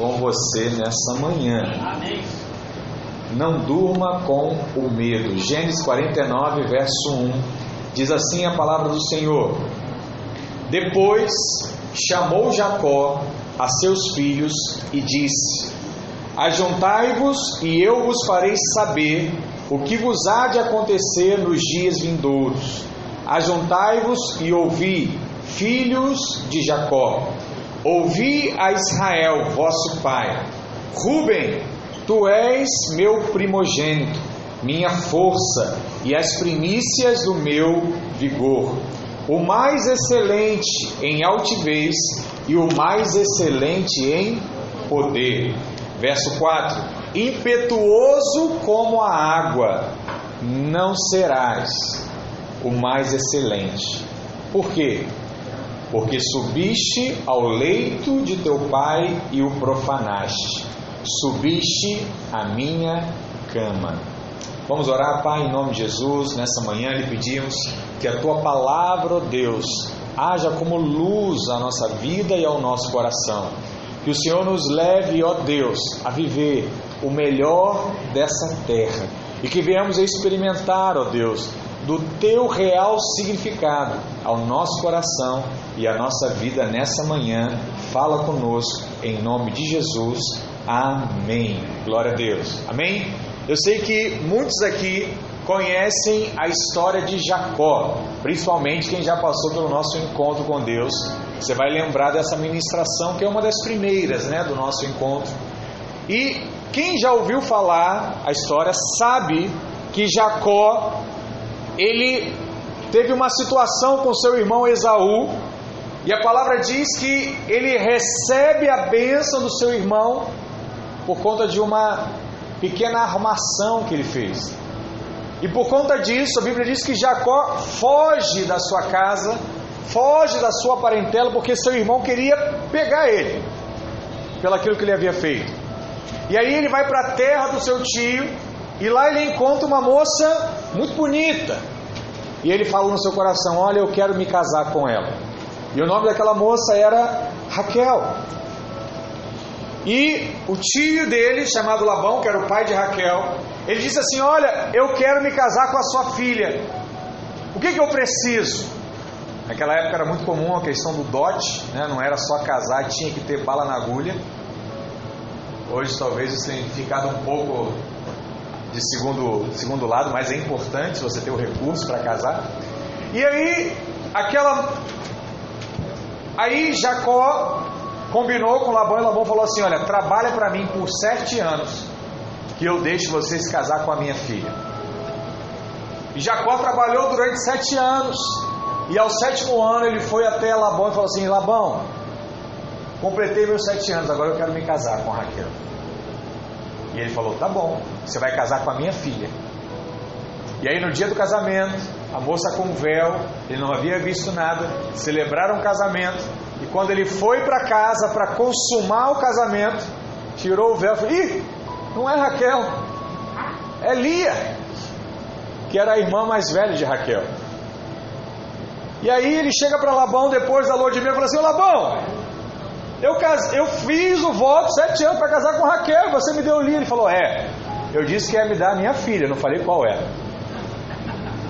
com você nessa manhã. Não durma com o medo. Gênesis 49, verso 1. Diz assim a palavra do Senhor: Depois chamou Jacó a seus filhos e disse: Ajuntai-vos e eu vos farei saber o que vos há de acontecer nos dias vindouros. Ajuntai-vos e ouvi, filhos de Jacó. Ouvi a Israel, vosso pai. Ruben, tu és meu primogênito, minha força e as primícias do meu vigor. O mais excelente em altivez e o mais excelente em poder. Verso 4: Impetuoso como a água, não serás o mais excelente. Por quê? Porque subiste ao leito de teu pai e o profanaste, subiste à minha cama. Vamos orar, Pai, em nome de Jesus. Nessa manhã lhe pedimos que a tua palavra, ó Deus, haja como luz à nossa vida e ao nosso coração. Que o Senhor nos leve, ó Deus, a viver o melhor dessa terra e que venhamos a experimentar, ó Deus, do teu real significado ao nosso coração e à nossa vida nessa manhã. Fala conosco em nome de Jesus. Amém. Glória a Deus. Amém. Eu sei que muitos aqui conhecem a história de Jacó, principalmente quem já passou pelo nosso encontro com Deus. Você vai lembrar dessa ministração que é uma das primeiras, né, do nosso encontro. E quem já ouviu falar a história sabe que Jacó ele teve uma situação com seu irmão Esaú, e a palavra diz que ele recebe a bênção do seu irmão por conta de uma pequena armação que ele fez. E por conta disso, a Bíblia diz que Jacó foge da sua casa, foge da sua parentela, porque seu irmão queria pegar ele, pelaquilo que ele havia feito. E aí ele vai para a terra do seu tio, e lá ele encontra uma moça muito bonita. E ele fala no seu coração: Olha, eu quero me casar com ela. E o nome daquela moça era Raquel. E o tio dele, chamado Labão, que era o pai de Raquel, ele disse assim: Olha, eu quero me casar com a sua filha. O que, que eu preciso? Naquela época era muito comum a questão do dote, né? não era só casar, tinha que ter bala na agulha. Hoje talvez isso tenha ficado um pouco de segundo, segundo lado, mas é importante você ter o recurso para casar. E aí, aquela. Aí Jacó combinou com Labão e Labão falou assim: Olha, trabalha para mim por sete anos, que eu deixo você se casar com a minha filha. E Jacó trabalhou durante sete anos. E ao sétimo ano ele foi até Labão e falou assim: Labão, completei meus sete anos, agora eu quero me casar com Raquel. E ele falou: Tá bom, você vai casar com a minha filha. E aí no dia do casamento, a moça com véu, ele não havia visto nada, celebraram o casamento. E quando ele foi para casa para consumar o casamento, tirou o véu e falou: Ih, não é Raquel, é Lia, que era a irmã mais velha de Raquel. E aí ele chega para Labão depois da lua de mel e fala assim: Labão, eu, eu fiz o voto sete anos para casar com Raquel, você me deu o Lia. Ele falou: É, eu disse que ia me dar a minha filha, não falei qual era.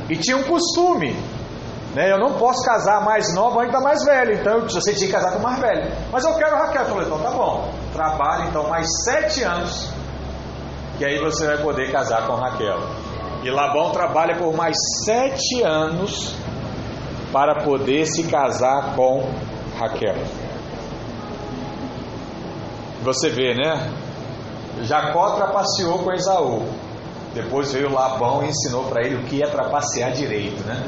E tinha um costume, né? Eu não posso casar mais nova antes da mais velha, então você tinha que casar com mais velha. Mas eu quero Raquel. Eu Então tá bom, trabalhe então mais sete anos, que aí você vai poder casar com Raquel. E Labão trabalha por mais sete anos para poder se casar com Raquel. Você vê, né? Jacó trapaceou com Esaú. Depois veio Labão e ensinou para ele o que é trapacear direito, né?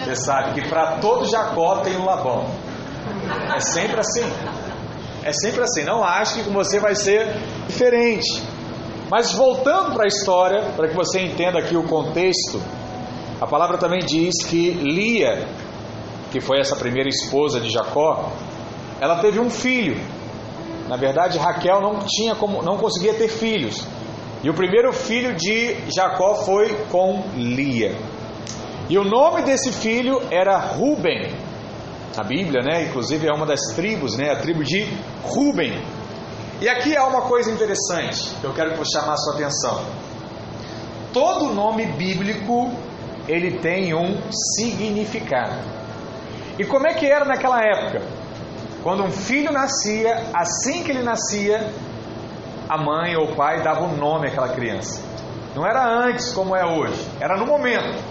Você sabe que para todo Jacó tem um Labão. É sempre assim. É sempre assim. Não acho que você vai ser diferente. Mas voltando para a história, para que você entenda aqui o contexto, a palavra também diz que Lia, que foi essa primeira esposa de Jacó, ela teve um filho. Na verdade, Raquel não tinha como, não conseguia ter filhos. E o primeiro filho de Jacó foi com Lia. E o nome desse filho era Ruben. A Bíblia, né, inclusive é uma das tribos, né, a tribo de Ruben. E aqui há uma coisa interessante que eu quero chamar a sua atenção. Todo nome bíblico ele tem um significado. E como é que era naquela época? Quando um filho nascia, assim que ele nascia, a mãe ou o pai dava o um nome àquela criança. Não era antes como é hoje, era no momento.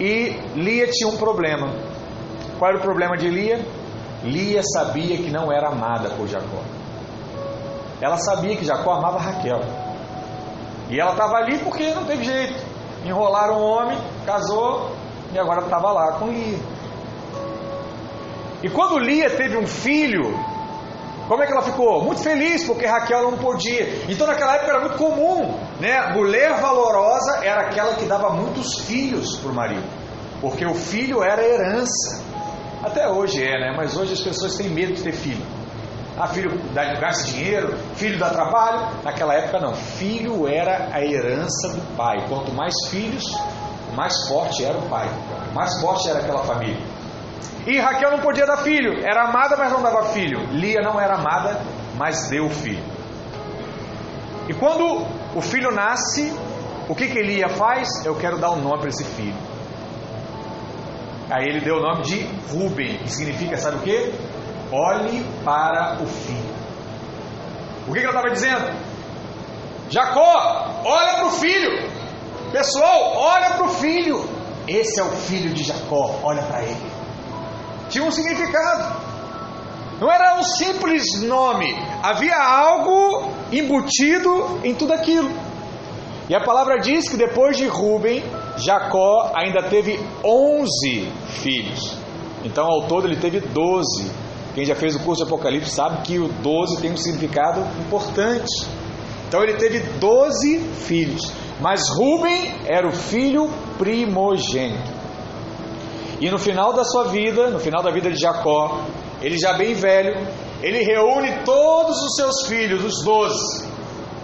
E Lia tinha um problema. Qual era o problema de Lia? Lia sabia que não era amada por Jacó. Ela sabia que Jacó amava Raquel. E ela estava ali porque não teve jeito. Enrolaram um homem, casou e agora estava lá com Lia. E quando Lia teve um filho, como é que ela ficou? Muito feliz, porque Raquel não podia. Então naquela época era muito comum, né? Mulher valorosa era aquela que dava muitos filhos para o marido, porque o filho era herança. Até hoje é, né? Mas hoje as pessoas têm medo de ter filho. Ah, filho dá, gasta dinheiro, filho dá trabalho. Naquela época não. Filho era a herança do pai. Quanto mais filhos, mais forte era o pai. Mais forte era aquela família. E Raquel não podia dar filho. Era amada, mas não dava filho. Lia não era amada, mas deu filho. E quando o filho nasce, o que, que Lia faz? Eu quero dar um nome para esse filho. Aí ele deu o nome de Ruben, que significa, sabe o que? Olhe para o filho. O que, que ela estava dizendo? Jacó, olha para o filho. Pessoal, olha para o filho. Esse é o filho de Jacó, olha para ele. Tinha um significado. Não era um simples nome, havia algo embutido em tudo aquilo. E a palavra diz que depois de Ruben, Jacó ainda teve 11 filhos. Então, ao todo, ele teve 12. Quem já fez o curso de Apocalipse sabe que o 12 tem um significado importante. Então, ele teve 12 filhos. Mas Ruben era o filho primogênito. E no final da sua vida, no final da vida de Jacó, ele já bem velho, ele reúne todos os seus filhos, os 12,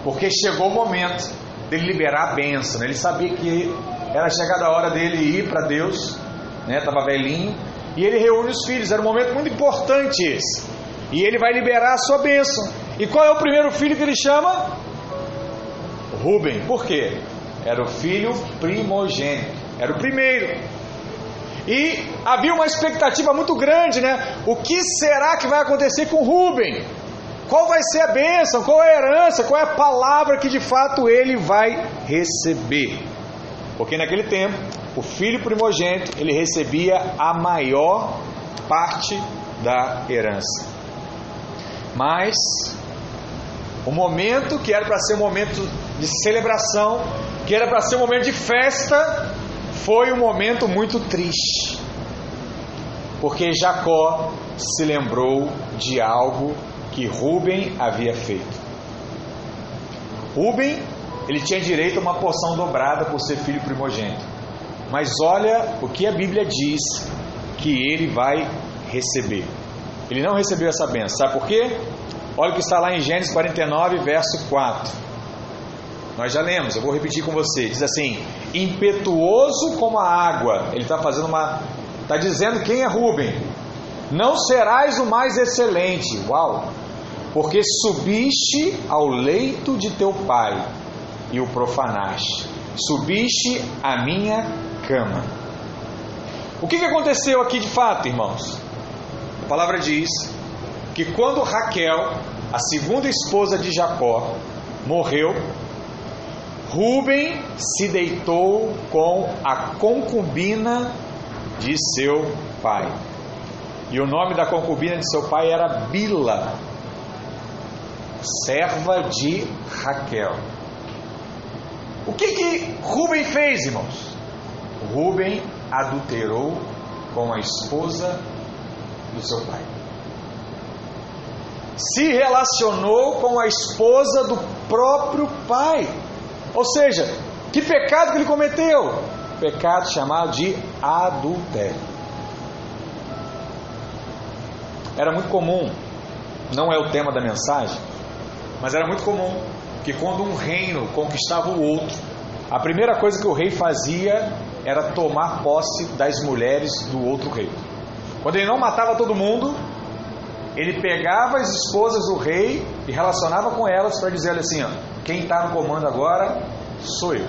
porque chegou o momento dele liberar a bênção. Né? Ele sabia que era chegada a hora dele ir para Deus, né? Tava velhinho, e ele reúne os filhos. Era um momento muito importante esse. E ele vai liberar a sua bênção. E qual é o primeiro filho que ele chama? Ruben. Por quê? Era o filho primogênito. Era o primeiro. E havia uma expectativa muito grande, né? O que será que vai acontecer com Ruben? Qual vai ser a bênção? Qual é a herança? Qual é a palavra que de fato ele vai receber? Porque naquele tempo, o filho primogênito, ele recebia a maior parte da herança. Mas o momento que era para ser um momento de celebração, que era para ser um momento de festa, foi um momento muito triste. Porque Jacó se lembrou de algo que Ruben havia feito. Ruben, ele tinha direito a uma porção dobrada por ser filho primogênito. Mas olha o que a Bíblia diz que ele vai receber. Ele não recebeu essa benção. Sabe por quê? Olha o que está lá em Gênesis 49, verso 4. Nós já lemos, eu vou repetir com você. Diz assim: impetuoso como a água. Ele está fazendo uma. Está dizendo quem é Rubem. Não serás o mais excelente. Uau! porque subiste ao leito de teu pai e o profanaste, subiste à minha cama. O que, que aconteceu aqui de fato, irmãos? A palavra diz que quando Raquel, a segunda esposa de Jacó, morreu, Ruben se deitou com a concubina de seu pai. E o nome da concubina de seu pai era Bila serva de Raquel. O que que Rubem fez, irmãos? Rubem adulterou com a esposa do seu pai. Se relacionou com a esposa do próprio pai. Ou seja, que pecado que ele cometeu? Pecado chamado de adultério. Era muito comum, não é o tema da mensagem, mas era muito comum que quando um reino conquistava o outro, a primeira coisa que o rei fazia era tomar posse das mulheres do outro rei. Quando ele não matava todo mundo, ele pegava as esposas do rei e relacionava com elas para dizer assim: ó, quem está no comando agora sou eu.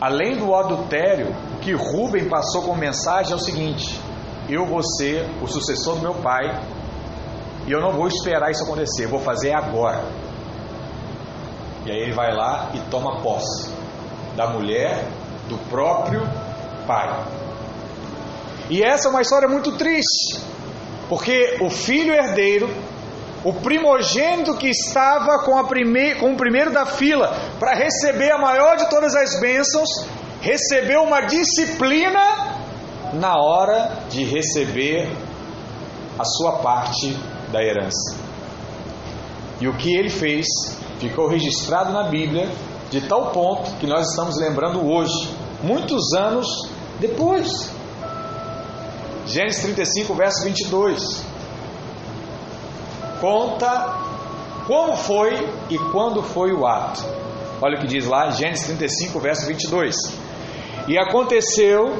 Além do adultério, o que Rubem passou como mensagem é o seguinte: eu vou ser o sucessor do meu pai e eu não vou esperar isso acontecer, vou fazer agora. E aí ele vai lá e toma posse da mulher do próprio pai. E essa é uma história muito triste, porque o filho herdeiro, o primogênito que estava com, a prime... com o primeiro da fila para receber a maior de todas as bênçãos, recebeu uma disciplina na hora de receber a sua parte da herança. E o que ele fez ficou registrado na Bíblia de tal ponto que nós estamos lembrando hoje, muitos anos depois. Gênesis 35, verso 22. Conta como foi e quando foi o ato. Olha o que diz lá, Gênesis 35, verso 22. E aconteceu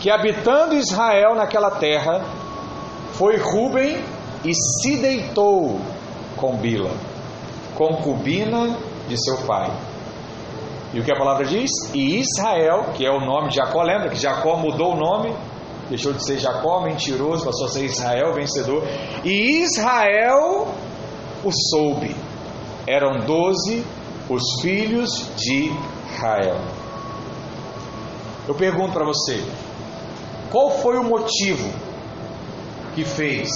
que, habitando Israel naquela terra, foi Ruben e se deitou com Bila, concubina de seu pai. E o que a palavra diz? E Israel, que é o nome de Jacó, lembra que Jacó mudou o nome, deixou de ser Jacó, mentiroso, passou a ser Israel, vencedor. E Israel o soube. Eram doze os filhos de Israel. Eu pergunto para você, qual foi o motivo que fez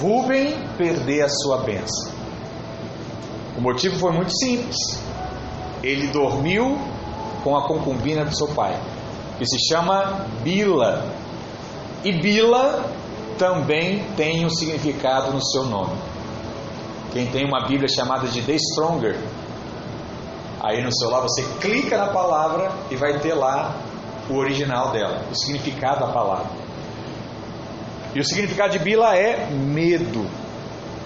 Rubem perder a sua bênção? O motivo foi muito simples. Ele dormiu com a concubina do seu pai, que se chama Bila. E Bila também tem um significado no seu nome. Quem tem uma Bíblia chamada de The Stronger, aí no celular você clica na palavra e vai ter lá o original dela, o significado da palavra. E o significado de Bila é medo.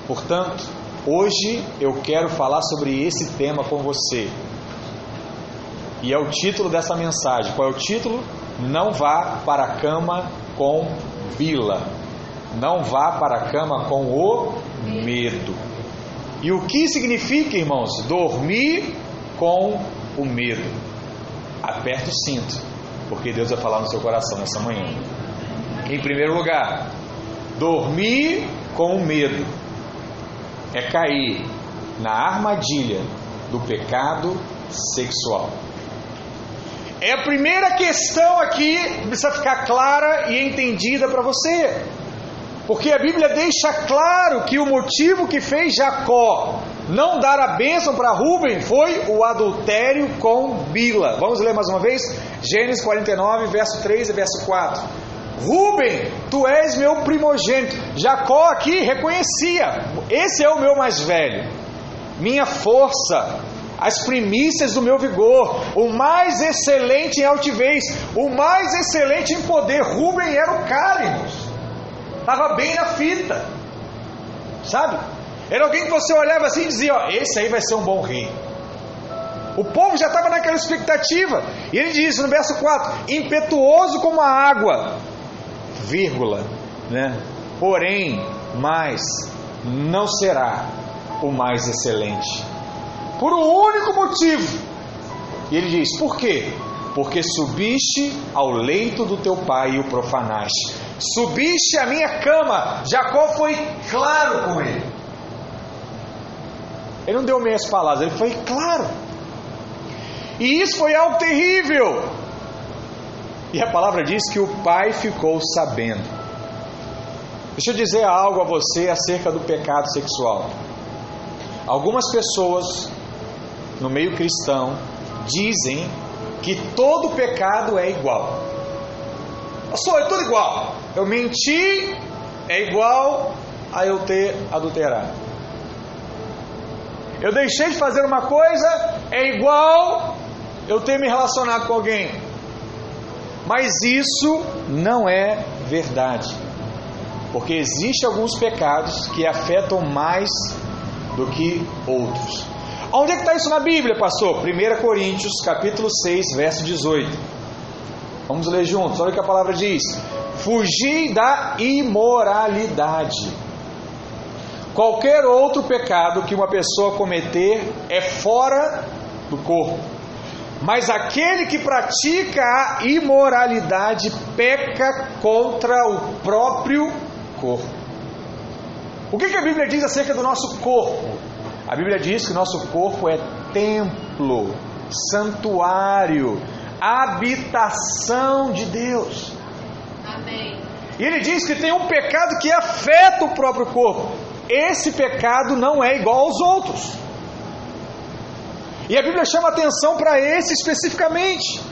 Portanto, hoje eu quero falar sobre esse tema com você. E é o título dessa mensagem. Qual é o título? Não vá para a cama com Bila. Não vá para a cama com o medo. E o que significa, irmãos, dormir com o medo? Aperte o cinto, porque Deus vai falar no seu coração nessa manhã. Em primeiro lugar, dormir com o medo é cair na armadilha do pecado sexual. É a primeira questão aqui que precisa ficar clara e entendida para você. Porque a Bíblia deixa claro que o motivo que fez Jacó não dar a bênção para Rubem foi o adultério com Bila. Vamos ler mais uma vez? Gênesis 49, verso 3 e verso 4. Rubem, tu és meu primogênito. Jacó aqui reconhecia: esse é o meu mais velho, minha força, as primícias do meu vigor, o mais excelente em altivez, o mais excelente em poder. Rubem era o cara, irmãos. Estava bem na fita. Sabe? Era alguém que você olhava assim e dizia: Ó, esse aí vai ser um bom rei. O povo já estava naquela expectativa. E ele diz no verso 4: impetuoso como a água, vírgula, né? Porém, mais não será o mais excelente. Por um único motivo. E ele diz: por quê? Porque subiste ao leito do teu pai e o profanaste. Subiste à minha cama. Jacó foi claro com ele. Ele não deu meias palavras, ele foi claro. E isso foi algo terrível. E a palavra diz que o pai ficou sabendo. Deixa eu dizer algo a você acerca do pecado sexual. Algumas pessoas no meio cristão dizem que todo pecado é igual. Pastor, é tudo igual. Eu menti é igual a eu ter adulterado. Eu deixei de fazer uma coisa é igual eu ter me relacionado com alguém. Mas isso não é verdade. Porque existem alguns pecados que afetam mais do que outros. Onde é que está isso na Bíblia, pastor? 1 Coríntios, capítulo 6, verso 18. Vamos ler juntos, olha o que a palavra diz. Fugir da imoralidade. Qualquer outro pecado que uma pessoa cometer é fora do corpo. Mas aquele que pratica a imoralidade peca contra o próprio corpo. O que, que a Bíblia diz acerca do nosso corpo? A Bíblia diz que o nosso corpo é templo, santuário, habitação de Deus. Amém. E ele diz que tem um pecado que afeta o próprio corpo. Esse pecado não é igual aos outros. E a Bíblia chama atenção para esse especificamente.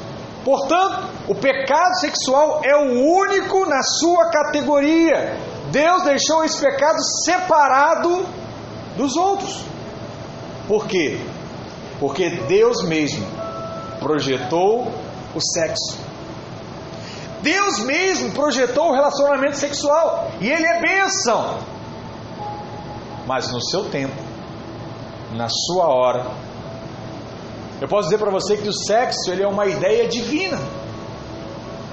Portanto, o pecado sexual é o único na sua categoria. Deus deixou esse pecado separado dos outros. Por quê? Porque Deus mesmo projetou o sexo. Deus mesmo projetou o relacionamento sexual e ele é bênção. Mas no seu tempo, na sua hora, eu posso dizer para você que o sexo ele é uma ideia divina.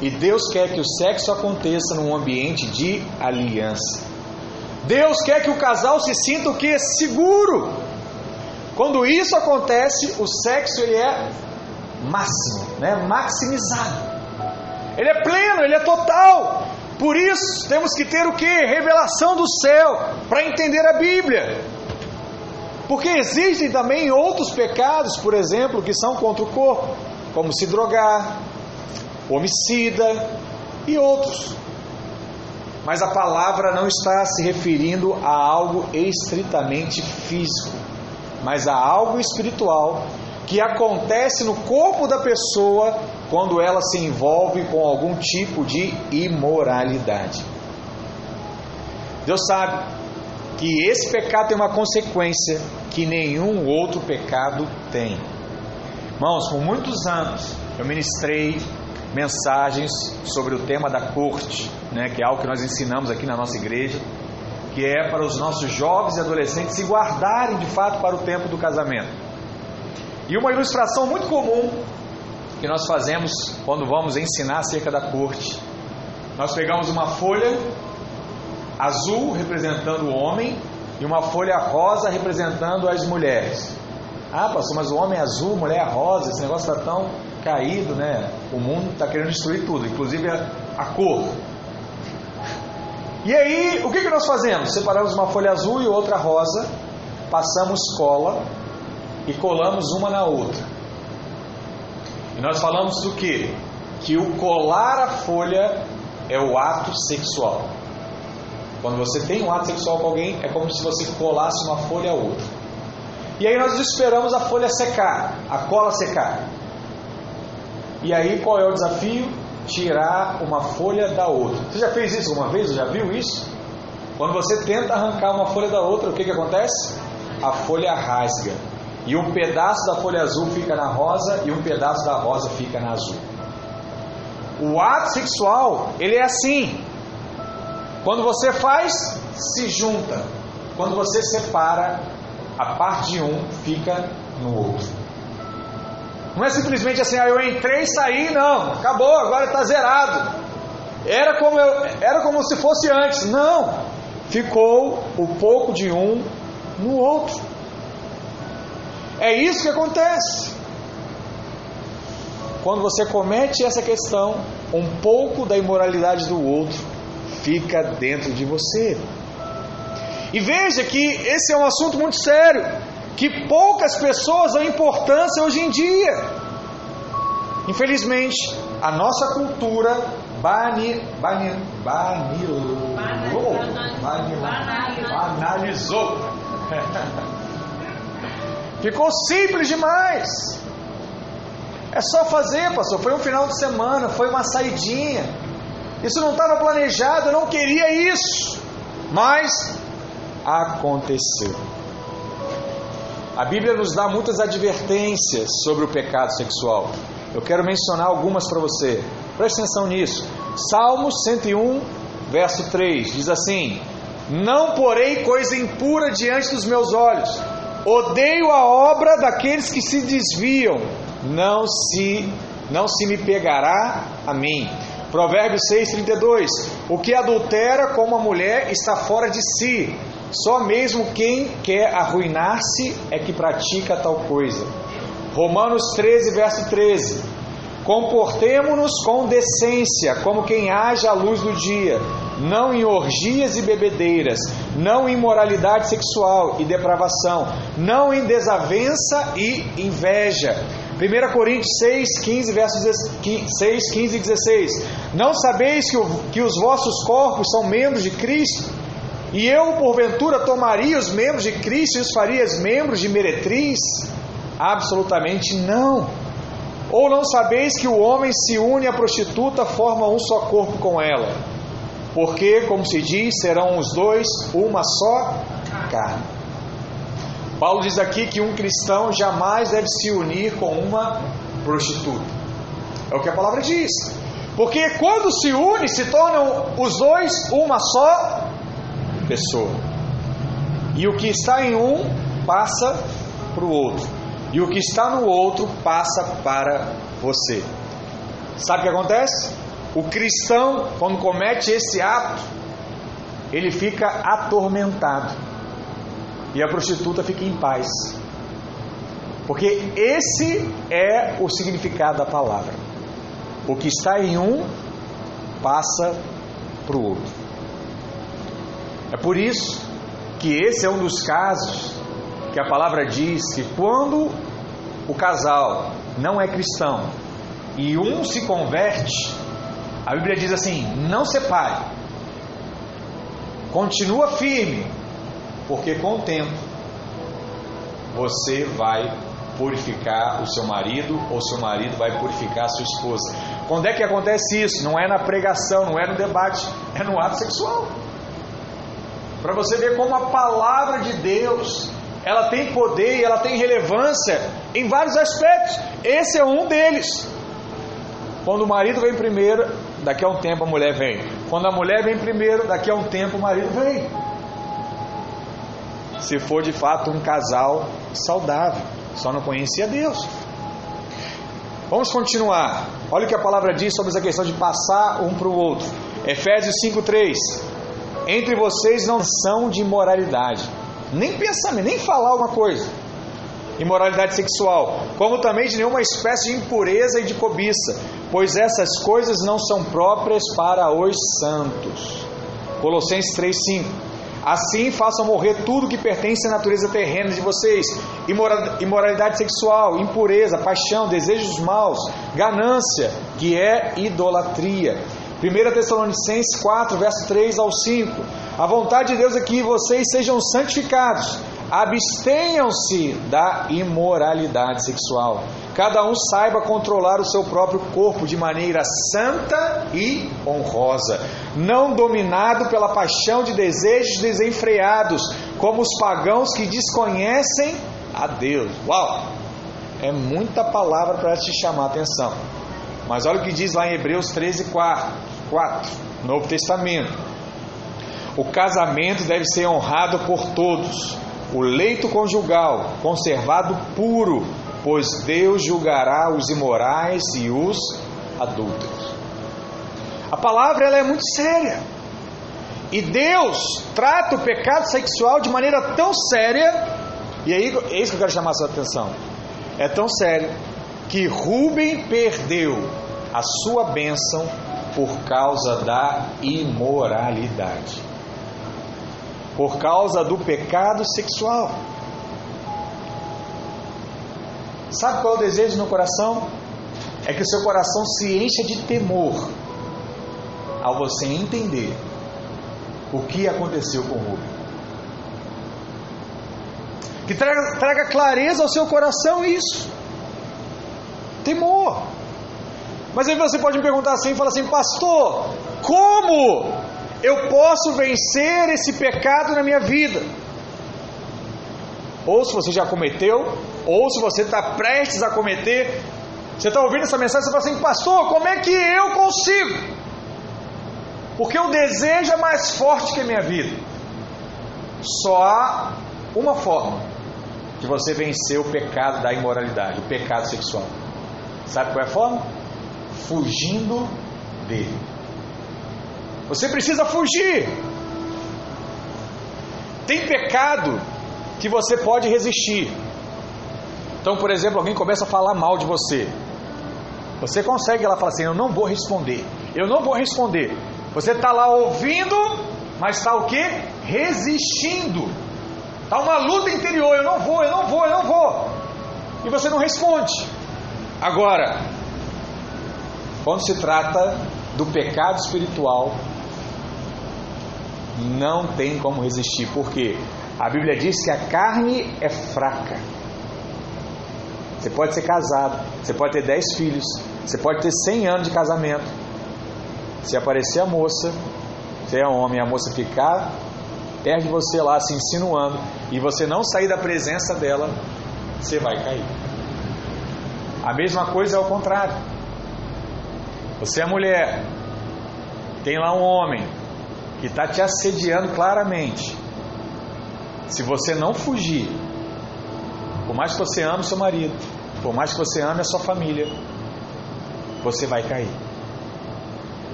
E Deus quer que o sexo aconteça num ambiente de aliança. Deus quer que o casal se sinta o que? Seguro. Quando isso acontece, o sexo ele é máximo, né? maximizado. Ele é pleno, ele é total. Por isso, temos que ter o que? Revelação do céu, para entender a Bíblia. Porque existem também outros pecados, por exemplo, que são contra o corpo, como se drogar, homicida e outros. Mas a palavra não está se referindo a algo estritamente físico, mas a algo espiritual que acontece no corpo da pessoa quando ela se envolve com algum tipo de imoralidade. Deus sabe que esse pecado tem uma consequência que nenhum outro pecado tem. Irmãos, por muitos anos eu ministrei mensagens sobre o tema da corte, né, que é algo que nós ensinamos aqui na nossa igreja, que é para os nossos jovens e adolescentes se guardarem de fato para o tempo do casamento. E uma ilustração muito comum que nós fazemos quando vamos ensinar acerca da corte. Nós pegamos uma folha azul representando o homem e uma folha rosa representando as mulheres. Ah, pastor, mas o homem é azul, mulher é rosa, esse negócio está tão caído, né? O mundo está querendo destruir tudo, inclusive a, a, cor. E aí, o que, que nós fazemos? Separamos uma folha azul e outra rosa, passamos cola e colamos uma na outra. E nós falamos do que? Que o colar a folha é o ato sexual. Quando você tem um ato sexual com alguém, é como se você colasse uma folha a outra. E aí nós esperamos a folha secar, a cola secar. E aí qual é o desafio? Tirar uma folha da outra. Você já fez isso uma vez? Já viu isso? Quando você tenta arrancar uma folha da outra, o que, que acontece? A folha rasga. E um pedaço da folha azul fica na rosa e um pedaço da rosa fica na azul. O ato sexual, ele é assim. Quando você faz, se junta. Quando você separa, a parte de um fica no outro. Não é simplesmente assim, ah, eu entrei e saí, não, acabou, agora está zerado. Era como, eu, era como se fosse antes. Não, ficou o pouco de um no outro. É isso que acontece. Quando você comete essa questão, um pouco da imoralidade do outro fica dentro de você. E veja que esse é um assunto muito sério, que poucas pessoas dão importância hoje em dia. Infelizmente, a nossa cultura bani, bani, banilou, banalizou. Ficou simples demais. É só fazer, pastor. Foi um final de semana, foi uma saidinha. Isso não estava planejado, eu não queria isso. Mas aconteceu. A Bíblia nos dá muitas advertências sobre o pecado sexual. Eu quero mencionar algumas para você. Preste atenção nisso. Salmo 101, verso 3 diz assim: Não porei coisa impura diante dos meus olhos. Odeio a obra daqueles que se desviam. Não se não se me pegará a mim. Provérbios 6,32: O que adultera com uma mulher está fora de si. Só mesmo quem quer arruinar-se é que pratica tal coisa. Romanos 13, verso 13. Comportemo-nos com decência, como quem age à luz do dia, não em orgias e bebedeiras, não em imoralidade sexual e depravação, não em desavença e inveja. 1 Coríntios 6, 15, versos 6, 15 e 16. Não sabeis que, o, que os vossos corpos são membros de Cristo? E eu, porventura, tomaria os membros de Cristo e os faria membros de meretriz? Absolutamente não. Ou não sabeis que o homem se une à prostituta, forma um só corpo com ela? Porque, como se diz, serão os dois uma só carne. Paulo diz aqui que um cristão jamais deve se unir com uma prostituta. É o que a palavra diz. Porque quando se une, se tornam os dois uma só pessoa. E o que está em um passa para o outro e o que está no outro passa para você. Sabe o que acontece? O cristão, quando comete esse ato, ele fica atormentado e a prostituta fica em paz. Porque esse é o significado da palavra. O que está em um passa para o outro. É por isso que esse é um dos casos que a palavra diz que quando o casal não é cristão e um se converte, a Bíblia diz assim: não separe, continua firme, porque com o tempo você vai purificar o seu marido ou seu marido vai purificar a sua esposa. Quando é que acontece isso? Não é na pregação, não é no debate, é no ato sexual. Para você ver como a palavra de Deus ela tem poder e ela tem relevância em vários aspectos. Esse é um deles. Quando o marido vem primeiro, daqui a um tempo a mulher vem. Quando a mulher vem primeiro, daqui a um tempo o marido vem. Se for de fato um casal saudável, só não conhecia Deus. Vamos continuar. Olha o que a palavra diz sobre essa questão de passar um para o outro. Efésios 5:3. Entre vocês não são de imoralidade nem pensamento, nem falar alguma coisa. Imoralidade sexual, como também de nenhuma espécie de impureza e de cobiça, pois essas coisas não são próprias para os santos. Colossenses 3:5. Assim façam morrer tudo que pertence à natureza terrena de vocês: imoralidade sexual, impureza, paixão, desejos maus, ganância, que é idolatria. 1 Tessalonicenses 4, verso 3 ao 5. A vontade de Deus é que vocês sejam santificados, abstenham-se da imoralidade sexual. Cada um saiba controlar o seu próprio corpo de maneira santa e honrosa, não dominado pela paixão de desejos desenfreados, como os pagãos que desconhecem a Deus. Uau! É muita palavra para te chamar a atenção. Mas olha o que diz lá em Hebreus 13, 4, 4 Novo Testamento. O casamento deve ser honrado por todos. O leito conjugal conservado puro, pois Deus julgará os imorais e os adúlteros. A palavra ela é muito séria. E Deus trata o pecado sexual de maneira tão séria, e aí é isso que eu quero chamar a sua atenção. É tão sério que Rubem perdeu a sua bênção por causa da imoralidade por causa do pecado sexual. Sabe qual é o desejo no coração? É que o seu coração se encha de temor ao você entender o que aconteceu com o Rubem. Que traga, traga clareza ao seu coração isso. Temor. Mas aí você pode me perguntar assim, fala assim, pastor, como eu posso vencer esse pecado na minha vida. Ou se você já cometeu, ou se você está prestes a cometer, você está ouvindo essa mensagem e fala assim, pastor, como é que eu consigo? Porque o desejo é mais forte que a minha vida. Só há uma forma de você vencer o pecado da imoralidade, o pecado sexual. Sabe qual é a forma? Fugindo dele. Você precisa fugir. Tem pecado que você pode resistir. Então, por exemplo, alguém começa a falar mal de você. Você consegue lá falar assim: Eu não vou responder. Eu não vou responder. Você está lá ouvindo, mas está o que? Resistindo. Está uma luta interior. Eu não vou, eu não vou, eu não vou. E você não responde. Agora, quando se trata do pecado espiritual, não tem como resistir, porque a Bíblia diz que a carne é fraca. Você pode ser casado, você pode ter 10 filhos, você pode ter 100 anos de casamento. Se aparecer a moça, você é homem, a moça ficar perto de você lá se insinuando e você não sair da presença dela, você vai cair. A mesma coisa é o contrário. Você é mulher, tem lá um homem que está te assediando claramente. Se você não fugir, por mais que você ame seu marido, por mais que você ame a sua família, você vai cair.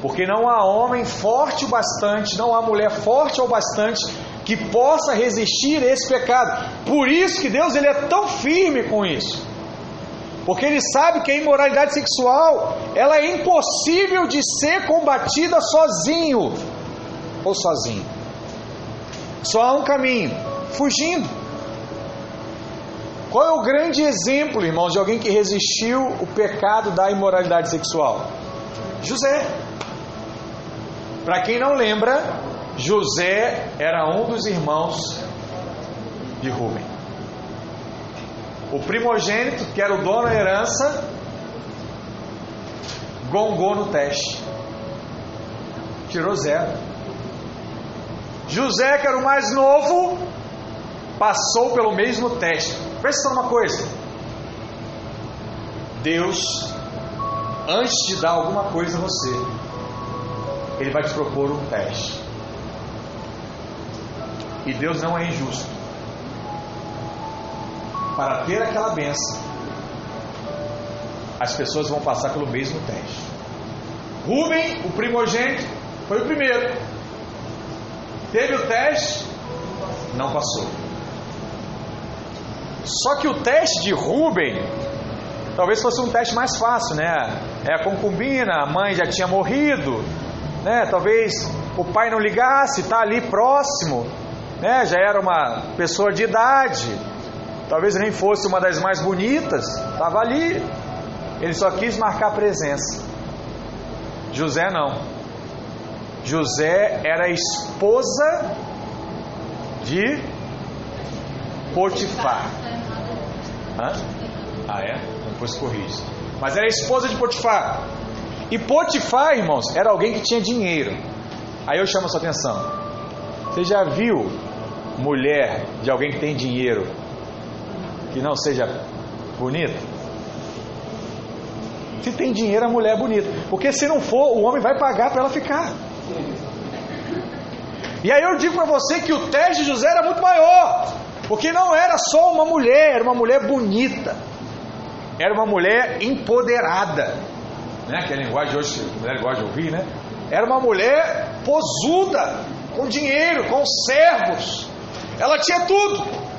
Porque não há homem forte o bastante, não há mulher forte o bastante que possa resistir a esse pecado. Por isso que Deus ele é tão firme com isso. Porque ele sabe que a imoralidade sexual, ela é impossível de ser combatida sozinho ou sozinho. Só há um caminho, fugindo. Qual é o grande exemplo, irmãos, de alguém que resistiu o pecado da imoralidade sexual? José. Para quem não lembra, José era um dos irmãos de Rubem. O primogênito, que era o dono da herança, gongou no teste. Tirou zero. José, que era o mais novo, passou pelo mesmo teste. Presta uma coisa. Deus, antes de dar alguma coisa a você, Ele vai te propor um teste. E Deus não é injusto. Para ter aquela benção, as pessoas vão passar pelo mesmo teste. Rubem, o primogênito, foi o primeiro. Teve o teste, não passou. Só que o teste de Rubem talvez fosse um teste mais fácil, né? É a concubina, a mãe já tinha morrido, né? Talvez o pai não ligasse, está ali próximo, né? Já era uma pessoa de idade, talvez nem fosse uma das mais bonitas, estava ali. Ele só quis marcar presença. José não. José era esposa de Potifar. Hã? Ah, é? Depois corrige. Mas era esposa de Potifar. E Potifar, irmãos, era alguém que tinha dinheiro. Aí eu chamo a sua atenção. Você já viu mulher de alguém que tem dinheiro que não seja bonita? Se tem dinheiro, a mulher é bonita. Porque se não for, o homem vai pagar para ela ficar. E aí eu digo para você que o teste de José era muito maior. Porque não era só uma mulher, era uma mulher bonita. Era uma mulher empoderada. Né? Que é a linguagem de hoje a mulher gosta de ouvir, né? Era uma mulher posuda, com dinheiro, com servos. Ela tinha tudo.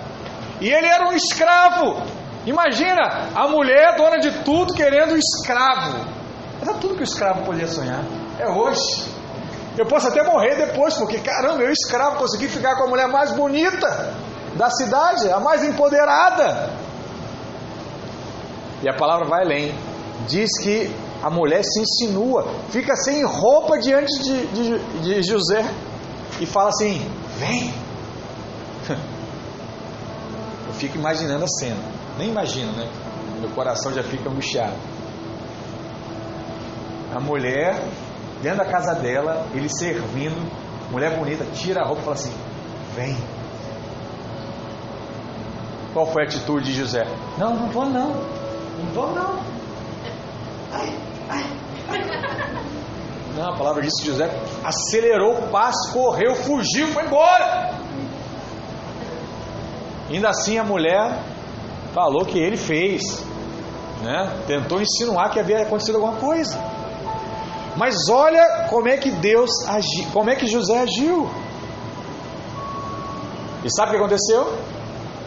E ele era um escravo. Imagina a mulher dona de tudo querendo um escravo. Era tudo que o escravo podia sonhar. É hoje. Eu posso até morrer depois, porque caramba, eu escravo consegui ficar com a mulher mais bonita da cidade, a mais empoderada. E a palavra vai além. Diz que a mulher se insinua, fica sem roupa diante de, de, de José e fala assim: Vem. Fico imaginando a cena. Nem imagino, né? Meu coração já fica angustiado. A mulher, dentro da casa dela, ele servindo, mulher bonita, tira a roupa e fala assim: Vem. Qual foi a atitude de José? Não, não vou não. Não vou não. Ai, ai. Não, a palavra diz que José acelerou o passo, correu, fugiu, foi embora. Ainda assim a mulher falou que ele fez, né? Tentou insinuar que havia acontecido alguma coisa. Mas olha como é que Deus agiu, como é que José agiu. E sabe o que aconteceu?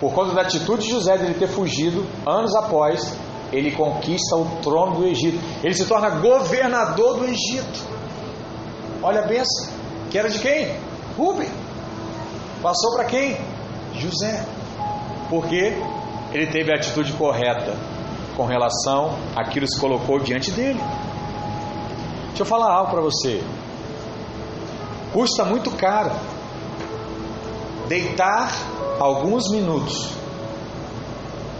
Por conta da atitude de José de ele ter fugido, anos após, ele conquista o trono do Egito. Ele se torna governador do Egito. Olha a benção. Que era de quem? Rubem. Passou para quem? José. Porque ele teve a atitude correta com relação àquilo que se colocou diante dele. Deixa eu falar algo para você. Custa muito caro deitar alguns minutos.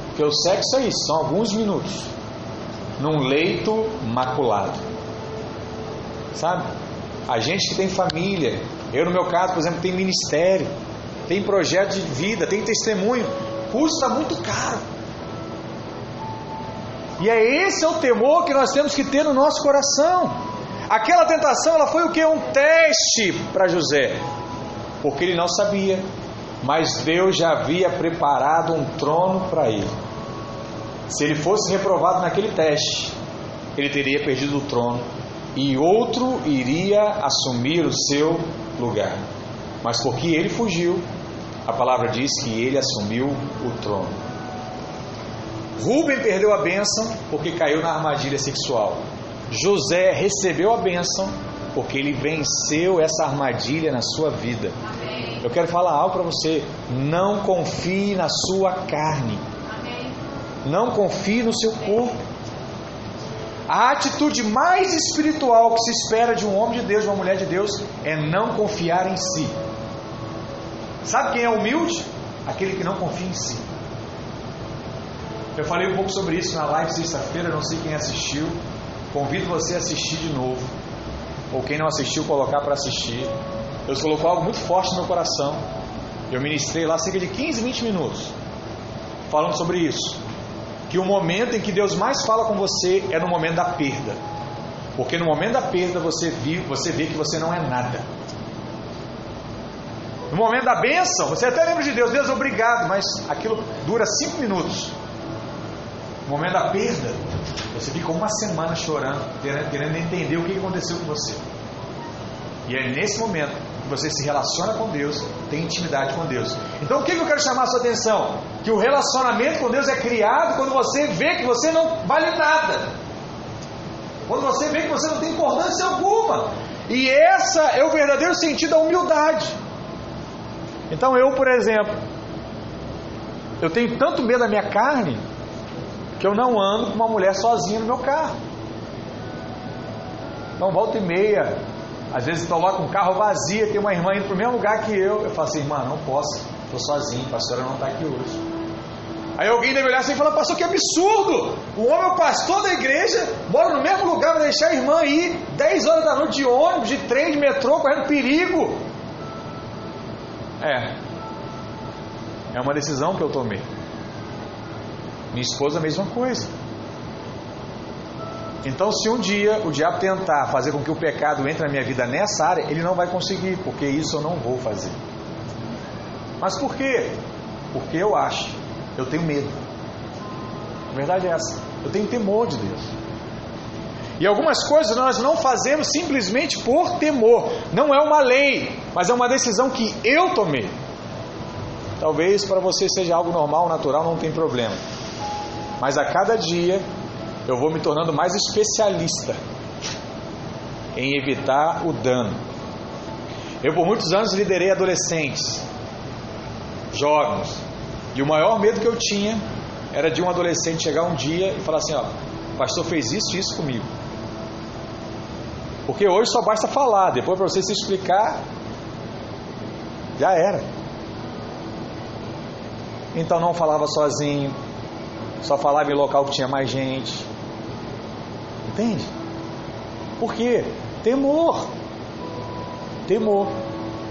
Porque o sexo é isso, são alguns minutos. Num leito maculado. Sabe? A gente que tem família, eu no meu caso, por exemplo, tem ministério, tem projeto de vida, tem testemunho, custa muito caro. E é esse é o temor que nós temos que ter no nosso coração. Aquela tentação, ela foi o que? Um teste para José. Porque ele não sabia, mas Deus já havia preparado um trono para ele. Se ele fosse reprovado naquele teste, ele teria perdido o trono e outro iria assumir o seu lugar. Mas porque ele fugiu, a palavra diz que ele assumiu o trono. Rubem perdeu a bênção porque caiu na armadilha sexual. José recebeu a bênção porque ele venceu essa armadilha na sua vida. Eu quero falar algo para você. Não confie na sua carne. Não confie no seu corpo. A atitude mais espiritual que se espera de um homem de Deus, de uma mulher de Deus, é não confiar em si. Sabe quem é humilde? Aquele que não confia em si. Eu falei um pouco sobre isso na live sexta-feira, não sei quem assistiu. Convido você a assistir de novo. Ou quem não assistiu, colocar para assistir. Deus colocou algo muito forte no meu coração. Eu ministrei lá cerca de 15, 20 minutos falando sobre isso que o momento em que Deus mais fala com você é no momento da perda. Porque no momento da perda você, viu, você vê que você não é nada. No momento da bênção, você até lembra de Deus, Deus, obrigado, mas aquilo dura cinco minutos. No momento da perda, você fica uma semana chorando, querendo entender o que aconteceu com você. E é nesse momento você se relaciona com Deus, tem intimidade com Deus. Então o que eu quero chamar a sua atenção? Que o relacionamento com Deus é criado quando você vê que você não vale nada. Quando você vê que você não tem importância alguma. E essa é o verdadeiro sentido da humildade. Então eu, por exemplo, eu tenho tanto medo da minha carne que eu não ando com uma mulher sozinha no meu carro. Então volta e meia, às vezes estou lá com o carro vazio, tem uma irmã indo para o mesmo lugar que eu. Eu falo assim, irmã, não posso, estou sozinho, a pastora não está aqui hoje. Aí alguém deve olhar assim e falar, pastor, que absurdo! O homem é o pastor da igreja, mora no mesmo lugar, vai deixar a irmã ir 10 horas da noite de ônibus, de trem, de metrô, correndo perigo. É. É uma decisão que eu tomei. Minha esposa a mesma coisa. Então, se um dia o diabo tentar fazer com que o pecado entre na minha vida nessa área, ele não vai conseguir, porque isso eu não vou fazer. Mas por quê? Porque eu acho, eu tenho medo. A verdade é essa. Eu tenho temor de Deus. E algumas coisas nós não fazemos simplesmente por temor. Não é uma lei, mas é uma decisão que eu tomei. Talvez para você seja algo normal, natural, não tem problema. Mas a cada dia eu vou me tornando mais especialista em evitar o dano. Eu por muitos anos liderei adolescentes, jovens, e o maior medo que eu tinha era de um adolescente chegar um dia e falar assim, ó, o pastor fez isso e isso comigo. Porque hoje só basta falar, depois para você se explicar, já era. Então não falava sozinho, só falava em local que tinha mais gente. Entende? Por quê? Temor. Temor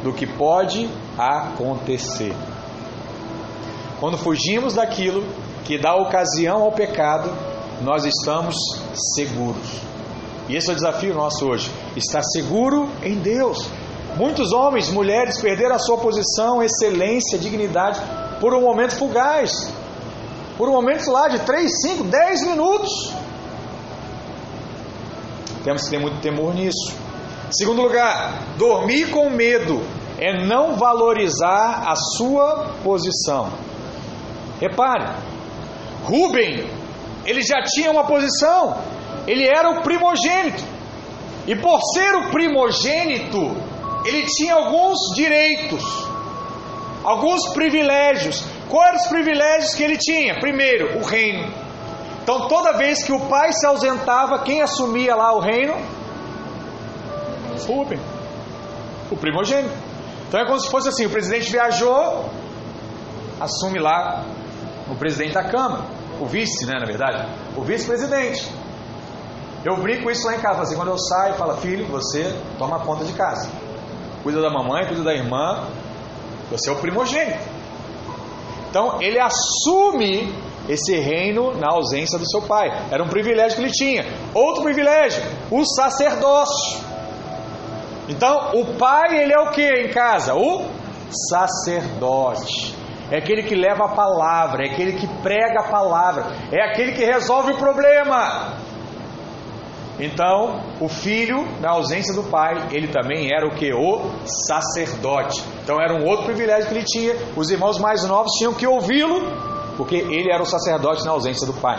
do que pode acontecer. Quando fugimos daquilo que dá ocasião ao pecado, nós estamos seguros. E esse é o desafio nosso hoje: estar seguro em Deus. Muitos homens, mulheres perderam a sua posição, excelência, dignidade por um momento fugaz, por um momento lá de 3, 5, 10 minutos. Temos que ter muito temor nisso. Segundo lugar, dormir com medo é não valorizar a sua posição. Repare, Rubem, ele já tinha uma posição, ele era o primogênito. E por ser o primogênito, ele tinha alguns direitos, alguns privilégios. Quais eram os privilégios que ele tinha? Primeiro, o reino. Então, toda vez que o pai se ausentava, quem assumia lá o reino? Rubem, o primogênito. Então é como se fosse assim: o presidente viajou, assume lá o presidente da Câmara, o vice, né, na verdade, o vice-presidente. Eu brinco isso lá em casa, assim, quando eu saio, fala, filho, você toma conta de casa. Cuida da mamãe, cuida da irmã, você é o primogênito. Então ele assume esse reino na ausência do seu pai. Era um privilégio que ele tinha. Outro privilégio, o sacerdócio. Então, o pai, ele é o que em casa? O sacerdote. É aquele que leva a palavra, é aquele que prega a palavra, é aquele que resolve o problema. Então, o filho, na ausência do pai, ele também era o que? O sacerdote. Então, era um outro privilégio que ele tinha. Os irmãos mais novos tinham que ouvi-lo, porque ele era o sacerdote na ausência do pai.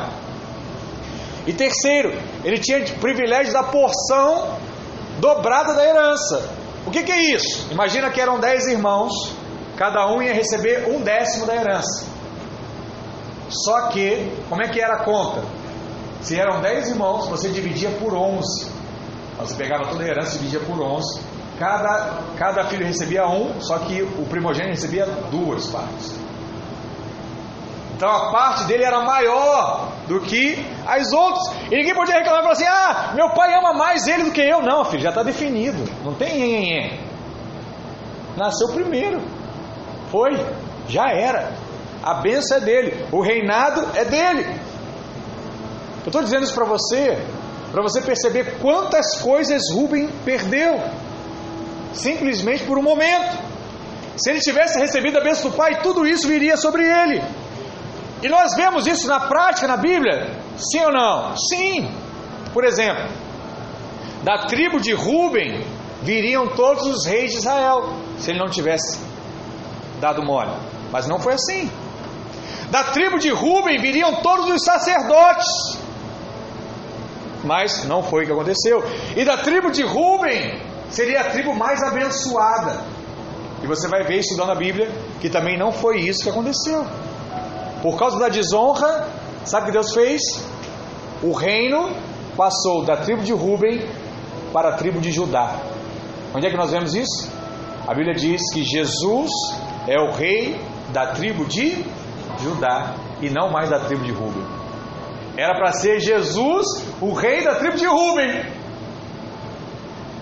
E terceiro, ele tinha o privilégio da porção dobrada da herança. O que, que é isso? Imagina que eram dez irmãos, cada um ia receber um décimo da herança. Só que, como é que era a conta? Se eram 10 irmãos, você dividia por 11. Você pegava toda a herança e dividia por 11. Cada, cada filho recebia um, só que o primogênito recebia duas partes. Então a parte dele era maior do que as outras. E ninguém podia reclamar e falar assim: ah, meu pai ama mais ele do que eu. Não, filho, já está definido. Não tem nhenhenhé. Nasceu primeiro. Foi. Já era. A benção é dele. O reinado é dele. Eu estou dizendo isso para você, para você perceber quantas coisas Rubem perdeu, simplesmente por um momento. Se ele tivesse recebido a bênção do Pai, tudo isso viria sobre ele. E nós vemos isso na prática na Bíblia? Sim ou não? Sim. Por exemplo, da tribo de Ruben viriam todos os reis de Israel, se ele não tivesse dado mole. Mas não foi assim. Da tribo de Ruben viriam todos os sacerdotes mas não foi o que aconteceu. E da tribo de Ruben seria a tribo mais abençoada. E você vai ver estudando a Bíblia que também não foi isso que aconteceu. Por causa da desonra, sabe o que Deus fez? O reino passou da tribo de Ruben para a tribo de Judá. Onde é que nós vemos isso? A Bíblia diz que Jesus é o rei da tribo de Judá e não mais da tribo de Ruben. Era para ser Jesus, o rei da tribo de Ruben.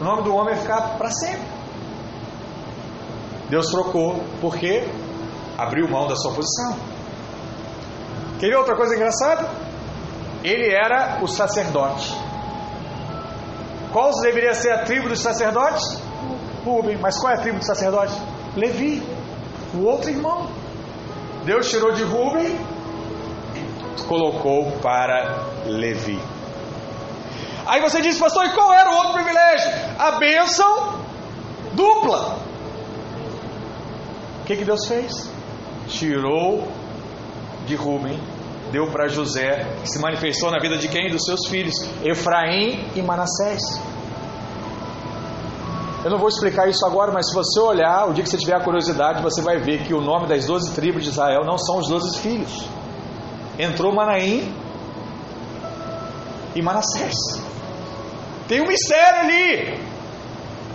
O nome do homem ia ficar para sempre. Deus trocou, porque abriu mão da sua posição. Quer ver outra coisa engraçada? Ele era o sacerdote. Qual deveria ser a tribo dos sacerdotes? Rubem. Mas qual é a tribo dos sacerdotes? Levi, o outro irmão. Deus tirou de Rubem colocou para Levi. Aí você diz, pastor, e qual era o outro privilégio? A bênção dupla. O que, que Deus fez? Tirou de Rubem, deu para José, que se manifestou na vida de quem? Dos seus filhos, Efraim e Manassés. Eu não vou explicar isso agora, mas se você olhar, o dia que você tiver a curiosidade, você vai ver que o nome das doze tribos de Israel não são os doze filhos entrou Manaim e Manassés. Tem um mistério ali.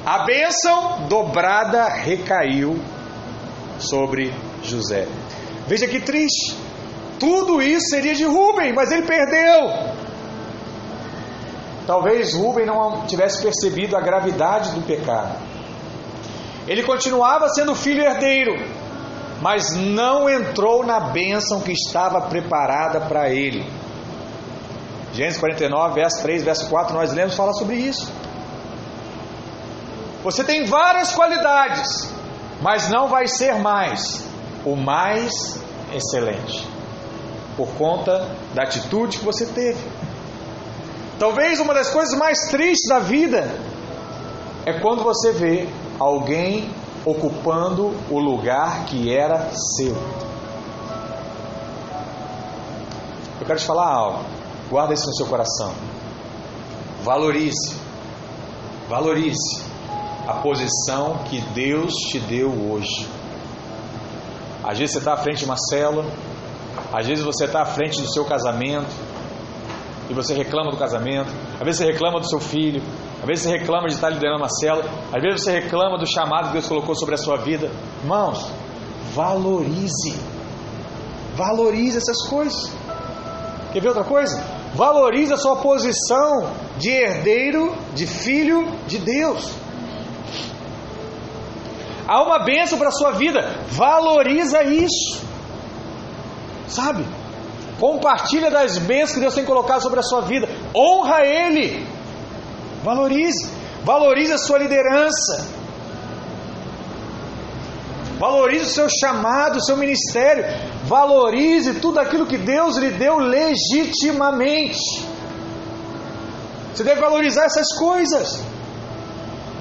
A bênção dobrada recaiu sobre José. Veja que triste. Tudo isso seria de Rubem, mas ele perdeu. Talvez Rubem não tivesse percebido a gravidade do pecado. Ele continuava sendo filho herdeiro, mas não entrou na bênção que estava preparada para ele. Gênesis 49, verso 3, verso 4, nós lemos falar sobre isso. Você tem várias qualidades, mas não vai ser mais o mais excelente, por conta da atitude que você teve. Talvez uma das coisas mais tristes da vida é quando você vê alguém ocupando o lugar que era seu. Eu quero te falar algo, guarda isso no seu coração. Valorize, valorize a posição que Deus te deu hoje. Às vezes você está à frente de uma célula, às vezes você está à frente do seu casamento e você reclama do casamento, às vezes você reclama do seu filho, às vezes você reclama de estar liderando uma célula, às vezes você reclama do chamado que Deus colocou sobre a sua vida. Irmãos, valorize, valorize essas coisas. Quer ver outra coisa? Valorize a sua posição de herdeiro, de filho de Deus. Há uma bênção para a sua vida, valoriza isso. Sabe? Compartilha das bênçãos que Deus tem colocado sobre a sua vida. Honra Ele. Valorize. Valorize a sua liderança. Valorize o seu chamado, o seu ministério. Valorize tudo aquilo que Deus lhe deu legitimamente. Você deve valorizar essas coisas.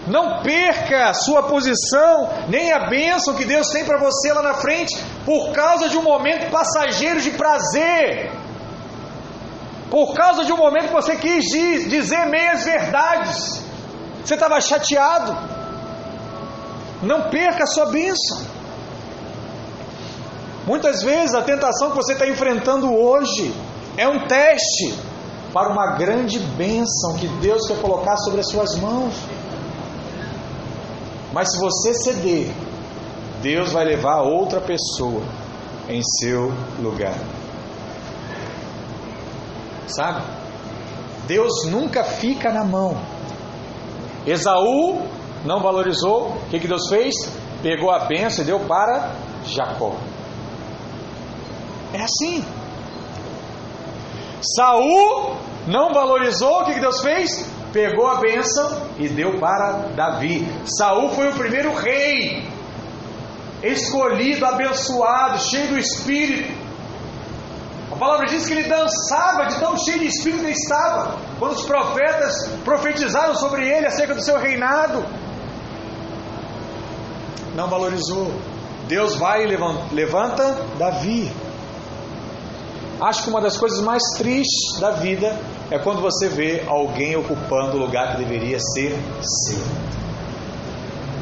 Não perca a sua posição, nem a bênção que Deus tem para você lá na frente, por causa de um momento passageiro de prazer. Por causa de um momento que você quis dizer meias verdades. Você estava chateado. Não perca a sua bênção. Muitas vezes a tentação que você está enfrentando hoje é um teste para uma grande bênção que Deus quer colocar sobre as suas mãos. Mas se você ceder, Deus vai levar outra pessoa em seu lugar. Sabe? Deus nunca fica na mão. Esaú não valorizou, o que, que Deus fez? Pegou a benção e deu para Jacó. É assim. Saul não valorizou, o que, que Deus fez? pegou a bênção e deu para Davi. Saul foi o primeiro rei, escolhido, abençoado, cheio do Espírito. A palavra diz que ele dançava de tão cheio de Espírito que estava, quando os profetas profetizaram sobre ele acerca do seu reinado. Não valorizou. Deus vai e levanta Davi. Acho que uma das coisas mais tristes da vida é quando você vê alguém ocupando o lugar que deveria ser seu.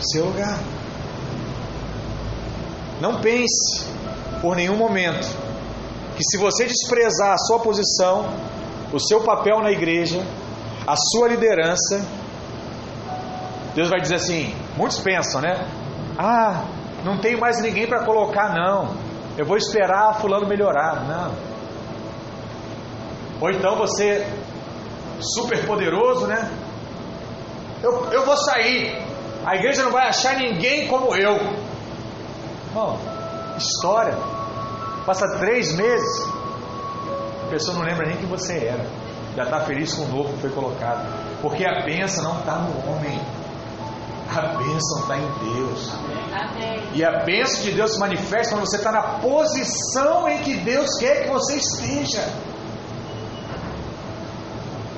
Seu lugar. Não pense por nenhum momento que se você desprezar a sua posição, o seu papel na igreja, a sua liderança, Deus vai dizer assim: muitos pensam, né? Ah, não tenho mais ninguém para colocar, não. Eu vou esperar fulano melhorar. Não. Ou então você, super poderoso, né? Eu, eu vou sair. A igreja não vai achar ninguém como eu. Bom, história. Passa três meses. A pessoa não lembra nem que você era. Já está feliz com o novo que foi colocado. Porque a bênção não está no homem. A bênção está em Deus. E a bênção de Deus se manifesta quando você está na posição em que Deus quer que você esteja.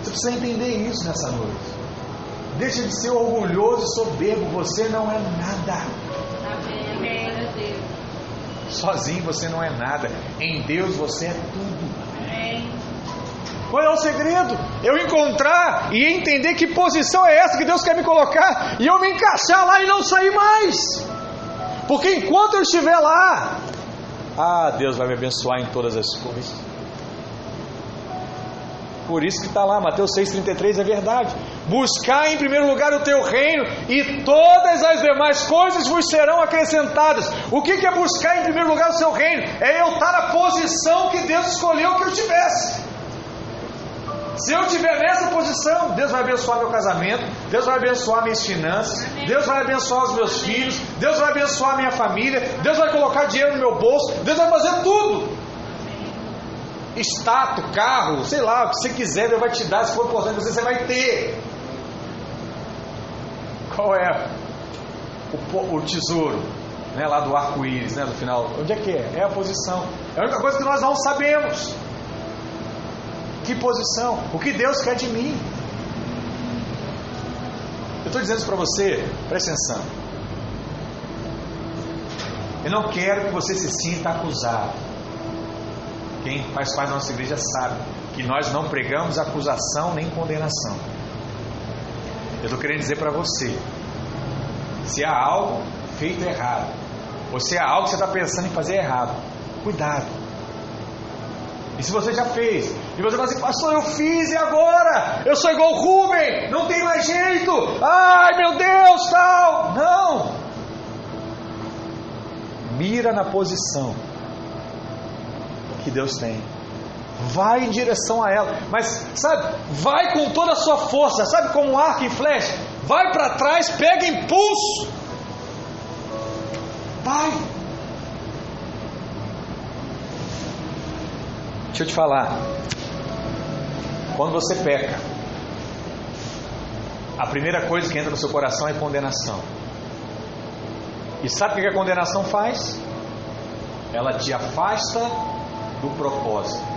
Você precisa entender isso nessa noite. Deixa de ser orgulhoso e soberbo. Você não é nada. Sozinho você não é nada. Em Deus você é tudo. Qual é o segredo? Eu encontrar e entender que posição é essa que Deus quer me colocar e eu me encaixar lá e não sair mais. Porque enquanto eu estiver lá, ah, Deus vai me abençoar em todas as coisas. Por isso que está lá, Mateus 6,33 é verdade. Buscar em primeiro lugar o teu reino e todas as demais coisas vos serão acrescentadas. O que, é buscar em primeiro lugar o seu reino? É eu estar na posição que Deus escolheu que eu tivesse. Se eu estiver nessa posição, Deus vai abençoar meu casamento, Deus vai abençoar minhas finanças, Deus vai abençoar os meus filhos, Deus vai abençoar minha família, Deus vai colocar dinheiro no meu bolso, Deus vai fazer tudo status, carro, sei lá, o que você quiser, Deus vai te dar, se for importante você, você vai ter. Qual é o, o tesouro? Né, lá do arco-íris, né, no final. Onde é que é? É a posição. É a única coisa que nós não sabemos. Que posição? O que Deus quer de mim? Eu estou dizendo isso para você, presta atenção. Eu não quero que você se sinta acusado. Quem faz parte da nossa igreja sabe que nós não pregamos acusação nem condenação. Eu estou querendo dizer para você: se há algo feito errado, ou se há algo que você está pensando em fazer errado, cuidado. E se você já fez, e você fala assim, pastor, eu fiz e agora? Eu sou igual o Rubem, não tem mais jeito, ai meu Deus, tal. Não! Mira na posição que Deus tem. Vai em direção a ela, mas sabe, vai com toda a sua força, sabe como um arco e flecha? Vai para trás, pega impulso. Vai. Deixa eu te falar. Quando você peca, a primeira coisa que entra no seu coração é condenação. E sabe o que a condenação faz? Ela te afasta do propósito.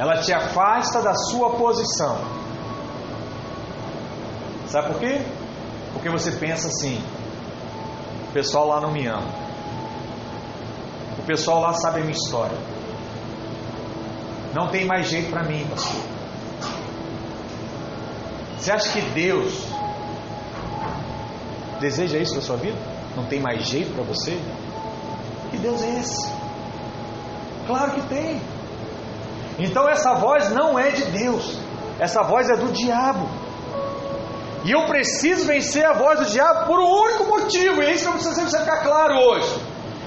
Ela te afasta da sua posição. Sabe por quê? Porque você pensa assim: o pessoal lá não me ama. O pessoal lá sabe a minha história. Não tem mais jeito para mim, pastor. Você acha que Deus deseja isso para sua vida? Não tem mais jeito para você? Que Deus é esse? Claro que tem. Então essa voz não é de Deus. Essa voz é do diabo. E eu preciso vencer a voz do diabo por um único motivo, e é isso que eu preciso ficar claro hoje.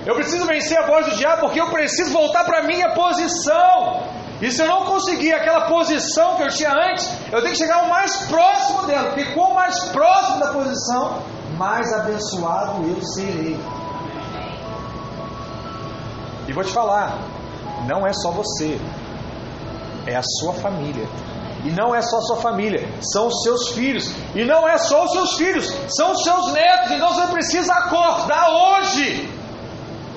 Eu preciso vencer a voz do diabo porque eu preciso voltar para a minha posição. E se eu não conseguir aquela posição que eu tinha antes, eu tenho que chegar o mais próximo dela, porque quanto mais próximo da posição, mais abençoado eu serei. E vou te falar, não é só você, é a sua família. E não é só a sua família, são os seus filhos. E não é só os seus filhos, são os seus netos. Então você precisa acordar hoje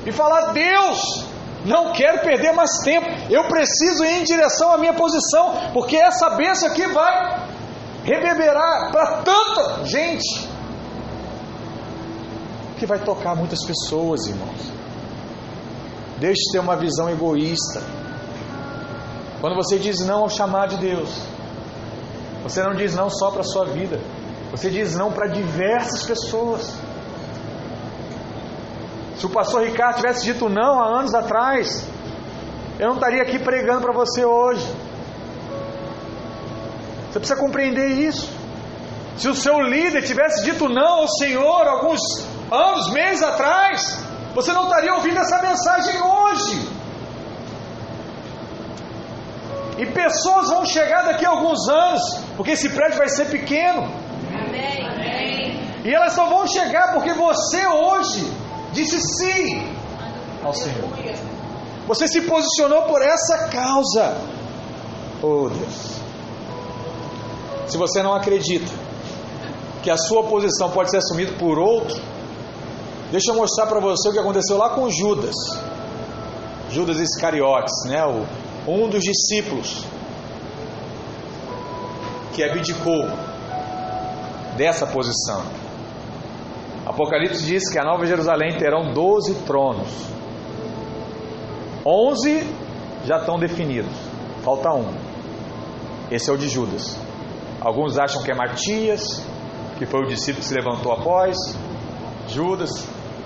e falar: Deus, não quero perder mais tempo. Eu preciso ir em direção à minha posição, porque essa bênção aqui vai reverberar para tanta gente que vai tocar muitas pessoas, irmãos. Deixe de ter uma visão egoísta. Quando você diz não ao chamado de Deus, você não diz não só para a sua vida, você diz não para diversas pessoas. Se o pastor Ricardo tivesse dito não há anos atrás, eu não estaria aqui pregando para você hoje. Você precisa compreender isso. Se o seu líder tivesse dito não ao Senhor alguns anos, meses atrás, você não estaria ouvindo essa mensagem hoje. E pessoas vão chegar daqui a alguns anos, porque esse prédio vai ser pequeno. Amém. E elas só vão chegar porque você hoje disse sim ao Senhor. Você se posicionou por essa causa. Oh Deus. Se você não acredita que a sua posição pode ser assumida por outro, deixa eu mostrar para você o que aconteceu lá com Judas. Judas Iscariotes, né? Um dos discípulos que abdicou dessa posição. Apocalipse diz que a Nova Jerusalém terão 12 tronos. 11 já estão definidos. Falta um. Esse é o de Judas. Alguns acham que é Matias, que foi o discípulo que se levantou após Judas.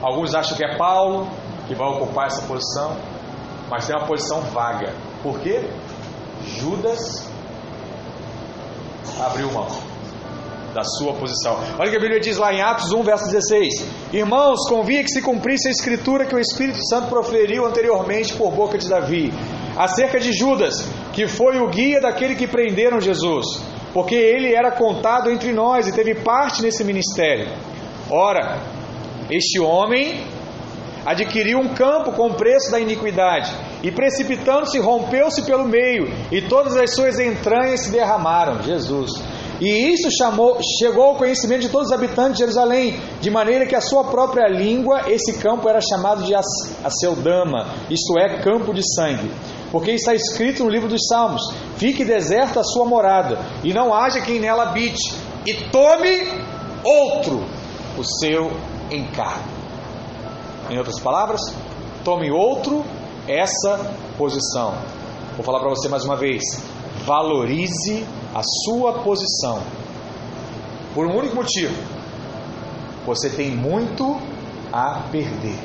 Alguns acham que é Paulo, que vai ocupar essa posição. Mas tem uma posição vaga. Por quê? Judas abriu mão da sua posição. Olha o que a Bíblia diz lá em Atos 1, verso 16: Irmãos, convinha que se cumprisse a escritura que o Espírito Santo proferiu anteriormente por boca de Davi, acerca de Judas, que foi o guia daquele que prenderam Jesus, porque ele era contado entre nós e teve parte nesse ministério. Ora, este homem adquiriu um campo com preço da iniquidade, e precipitando-se, rompeu-se pelo meio, e todas as suas entranhas se derramaram. Jesus. E isso chamou, chegou ao conhecimento de todos os habitantes de Jerusalém, de maneira que a sua própria língua, esse campo era chamado de Aceldama, isto é, campo de sangue. Porque está escrito no livro dos Salmos: Fique deserta a sua morada, e não haja quem nela habite, e tome outro o seu encargo. Em outras palavras, tome outro essa posição. Vou falar para você mais uma vez: valorize a sua posição. Por um único motivo: você tem muito a perder.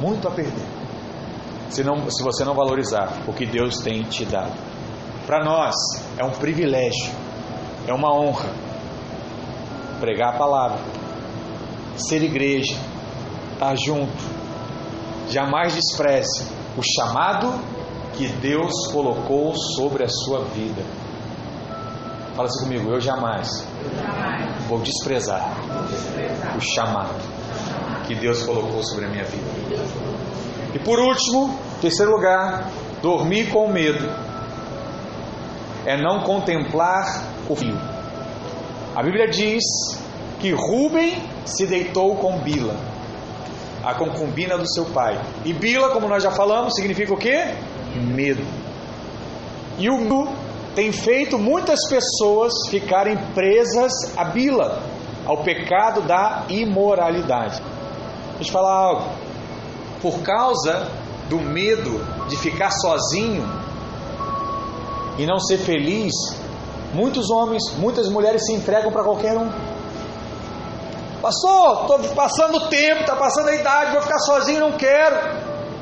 Muito a perder. Se, não, se você não valorizar o que Deus tem te dado. Para nós é um privilégio, é uma honra pregar a palavra, ser igreja, estar junto. Jamais despreze o chamado que Deus colocou sobre a sua vida. Fala assim comigo, eu jamais, eu jamais vou, desprezar vou desprezar o chamado que Deus colocou sobre a minha vida. E por último, terceiro lugar, dormir com medo é não contemplar o fio. A Bíblia diz que Rubem se deitou com Bila, a concubina do seu pai. E Bila, como nós já falamos, significa o quê? Medo. E o medo tem feito muitas pessoas ficarem presas a Bila, ao pecado da imoralidade. Deixa eu falar algo. Por causa do medo de ficar sozinho e não ser feliz, muitos homens, muitas mulheres se entregam para qualquer um. Pastor, estou passando o tempo, está passando a idade, vou ficar sozinho, não quero.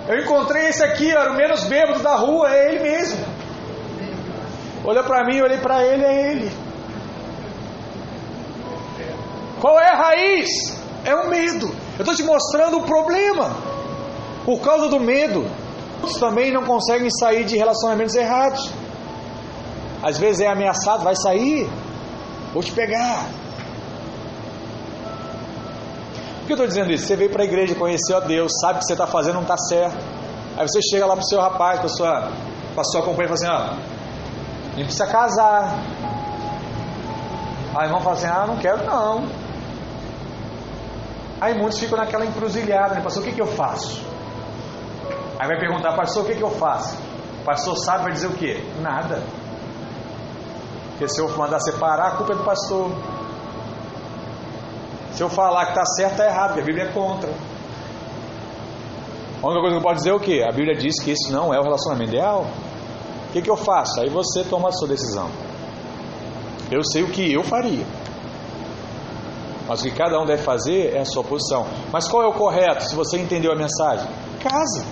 Eu encontrei esse aqui, era o menos bêbado da rua, é ele mesmo. Olhou para mim, olhei para ele, é ele. Qual é a raiz? É o medo. Eu estou te mostrando o problema. Por causa do medo, muitos também não conseguem sair de relacionamentos errados. Às vezes é ameaçado, vai sair, vou te pegar. Por que eu estou dizendo isso? Você veio para a igreja, conheceu a Deus, sabe que você está fazendo não está certo. Aí você chega lá para o seu rapaz, para a sua, para sua companheira e fala assim, ó, nem precisa casar. Aí o irmão fala assim, ah, não quero não. Aí muitos ficam naquela encruzilhada, né? Pastor, o que, que eu faço? Aí vai perguntar, pastor, o que, que eu faço? O pastor sabe, vai dizer o quê? Nada. Porque se eu mandar separar, a culpa é do pastor. Se eu falar que está certo, está errado, porque a Bíblia é contra. A única coisa que eu posso dizer é o quê? A Bíblia diz que isso não é o relacionamento ideal. O que, que eu faço? Aí você toma a sua decisão. Eu sei o que eu faria. Mas o que cada um deve fazer é a sua posição. Mas qual é o correto, se você entendeu a mensagem? Casa.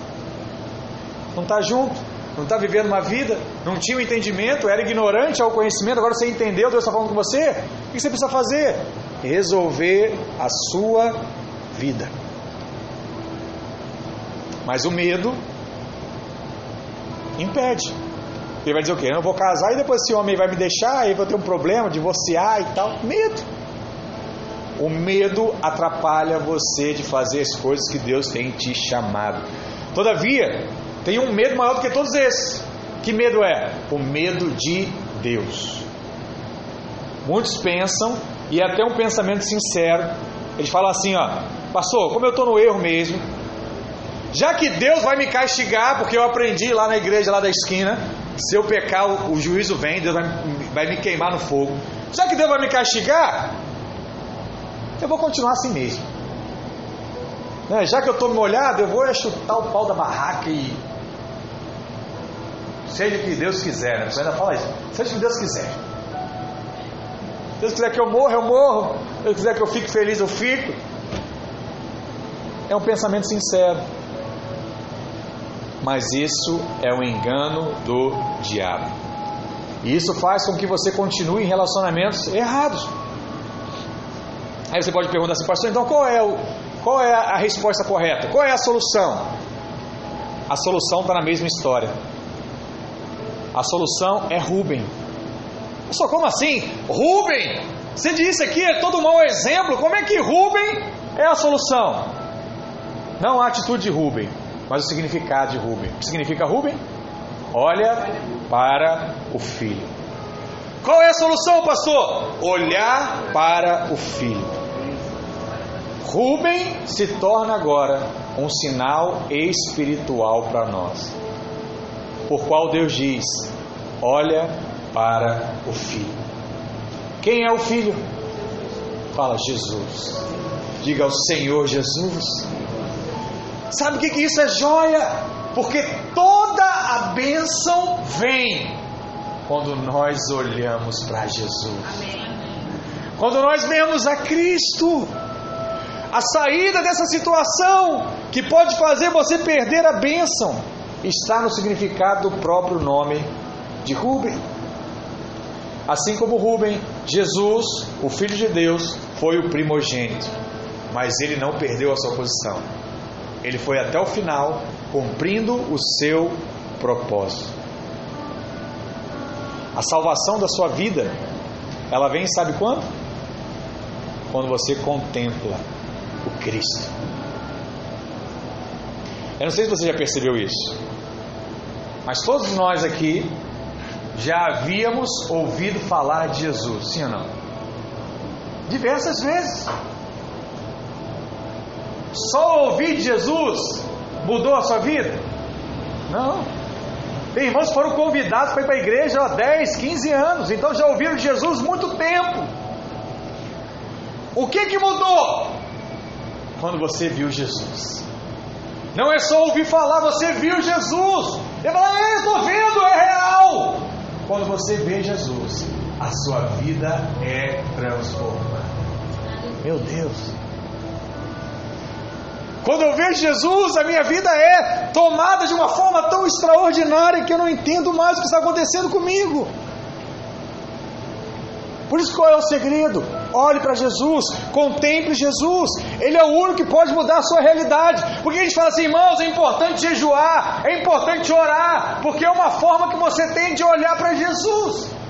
Não está junto. Não está vivendo uma vida. Não tinha o um entendimento. Era ignorante ao conhecimento. Agora você entendeu. Deus está falando com você. O que você precisa fazer? Resolver a sua vida. Mas o medo impede. Ele vai dizer o quê? Eu não vou casar e depois esse homem vai me deixar, aí vou ter um problema, divorciar e tal. Medo. O medo atrapalha você de fazer as coisas que Deus tem te chamado. Todavia, tem um medo maior do que todos esses. Que medo é? O medo de Deus. Muitos pensam, e é até um pensamento sincero, eles falam assim: ó, pastor, como eu estou no erro mesmo, já que Deus vai me castigar, porque eu aprendi lá na igreja lá da esquina, se eu pecar, o, o juízo vem, Deus vai, vai me queimar no fogo. Já que Deus vai me castigar, eu vou continuar assim mesmo. Né? Já que eu estou molhado, eu vou chutar o pau da barraca e. Seja o que Deus quiser, né? Você ainda fala isso. Seja o que Deus quiser. Deus quiser que eu morra, eu morro. Deus quiser que eu fique feliz, eu fico. É um pensamento sincero. Mas isso é um engano do diabo. E isso faz com que você continue em relacionamentos errados. Aí você pode perguntar assim, pastor, então qual é, o, qual é a resposta correta? Qual é a solução? A solução está na mesma história. A solução é Rubem. Só como assim? Rubem! Você disse aqui, é todo mau exemplo. Como é que Rubem é a solução? Não a atitude de Rubem, mas o significado de Rubem. O que significa Rubem? Olha para o filho. Qual é a solução, pastor? Olhar para o filho. Rubem se torna agora um sinal espiritual para nós. por qual Deus diz: Olha para o Filho. Quem é o Filho? Fala Jesus. Diga ao Senhor Jesus. Sabe o que, que isso é joia? Porque toda a bênção vem quando nós olhamos para Jesus. Quando nós vemos a Cristo. A saída dessa situação que pode fazer você perder a bênção está no significado do próprio nome de Rubem. Assim como Rubem, Jesus, o Filho de Deus, foi o primogênito, mas ele não perdeu a sua posição. Ele foi até o final, cumprindo o seu propósito. A salvação da sua vida, ela vem, sabe quando? Quando você contempla o Cristo. Eu não sei se você já percebeu isso, mas todos nós aqui já havíamos ouvido falar de Jesus, sim ou não? Diversas vezes. Só ouvir de Jesus mudou a sua vida? Não. Tem irmãos que foram convidados para ir para a igreja há 10, 15 anos, então já ouviram de Jesus muito tempo. O que que mudou? Quando você viu Jesus. Não é só ouvir falar, você viu Jesus. Ele fala, é, estou vendo, é real. Quando você vê Jesus, a sua vida é transformada. Meu Deus. Quando eu vejo Jesus, a minha vida é tomada de uma forma tão extraordinária que eu não entendo mais o que está acontecendo comigo. Por isso, qual é o segredo? Olhe para Jesus, contemple Jesus. Ele é o único que pode mudar a sua realidade. Porque a gente fala assim, irmãos, é importante jejuar, é importante orar, porque é uma forma que você tem de olhar para Jesus.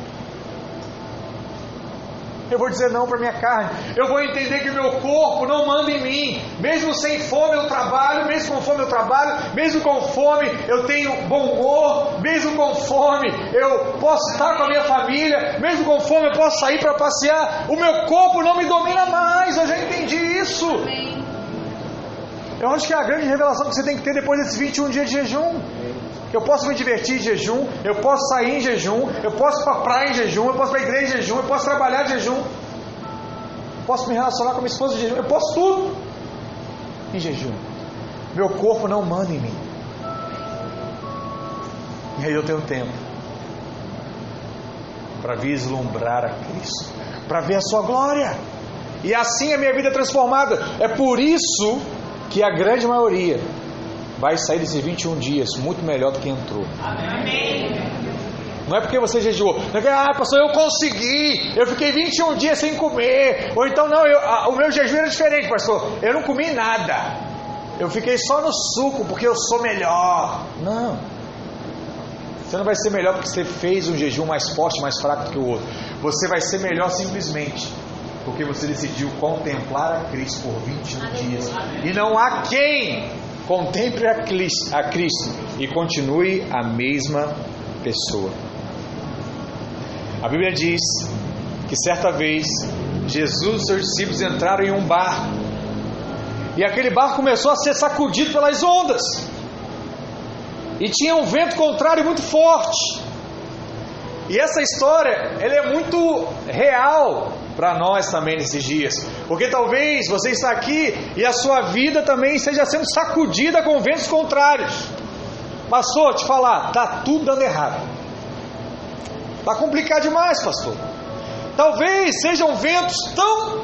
Eu vou dizer não para minha carne. Eu vou entender que meu corpo não manda em mim. Mesmo sem fome eu trabalho, mesmo com fome eu trabalho, mesmo com fome eu tenho bom humor, mesmo com fome eu posso estar com a minha família, mesmo com fome eu posso sair para passear. O meu corpo não me domina mais. Eu já entendi isso. Eu acho que é a grande revelação que você tem que ter depois desses 21 dias de jejum. Eu posso me divertir em jejum, eu posso sair em jejum, eu posso ir para a praia em jejum, eu posso ir para a igreja em jejum, eu posso trabalhar em jejum, posso me relacionar com minha esposa em jejum, eu posso tudo em jejum. Meu corpo não manda em mim. E aí eu tenho tempo para vislumbrar a Cristo, para ver a sua glória. E assim a minha vida é transformada. É por isso que a grande maioria vai sair desses 21 dias muito melhor do que entrou. Amém. Não é porque você jejuou, não é que, ah, pastor, eu consegui, eu fiquei 21 dias sem comer, ou então, não, eu, ah, o meu jejum era diferente, pastor, eu não comi nada, eu fiquei só no suco porque eu sou melhor. Não, você não vai ser melhor porque você fez um jejum mais forte, mais fraco que o outro, você vai ser melhor simplesmente porque você decidiu contemplar a Cristo por 21 dias, e não há quem Contemple a Cristo, e continue a mesma pessoa. A Bíblia diz que certa vez Jesus e seus discípulos entraram em um barco e aquele barco começou a ser sacudido pelas ondas e tinha um vento contrário muito forte. E essa história ela é muito real para nós também nesses dias. Porque talvez você está aqui e a sua vida também esteja sendo sacudida com ventos contrários. Pastor, te falar, tá tudo dando errado. Tá complicado demais, pastor. Talvez sejam ventos tão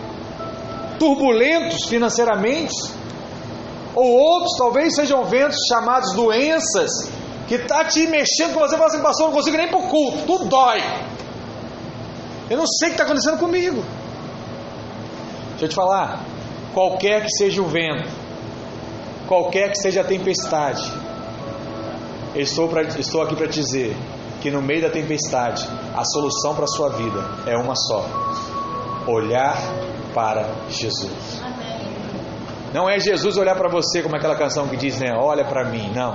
turbulentos financeiramente, ou outros talvez sejam ventos chamados doenças, que tá te mexendo com você, fala assim, pastor, não consigo nem para o culto, tudo dói. Eu não sei o que está acontecendo comigo. Deixa eu te falar. Qualquer que seja o vento, qualquer que seja a tempestade, eu estou, pra, estou aqui para te dizer que no meio da tempestade, a solução para a sua vida é uma só: olhar para Jesus. Não é Jesus olhar para você como aquela canção que diz, né? Olha para mim. Não.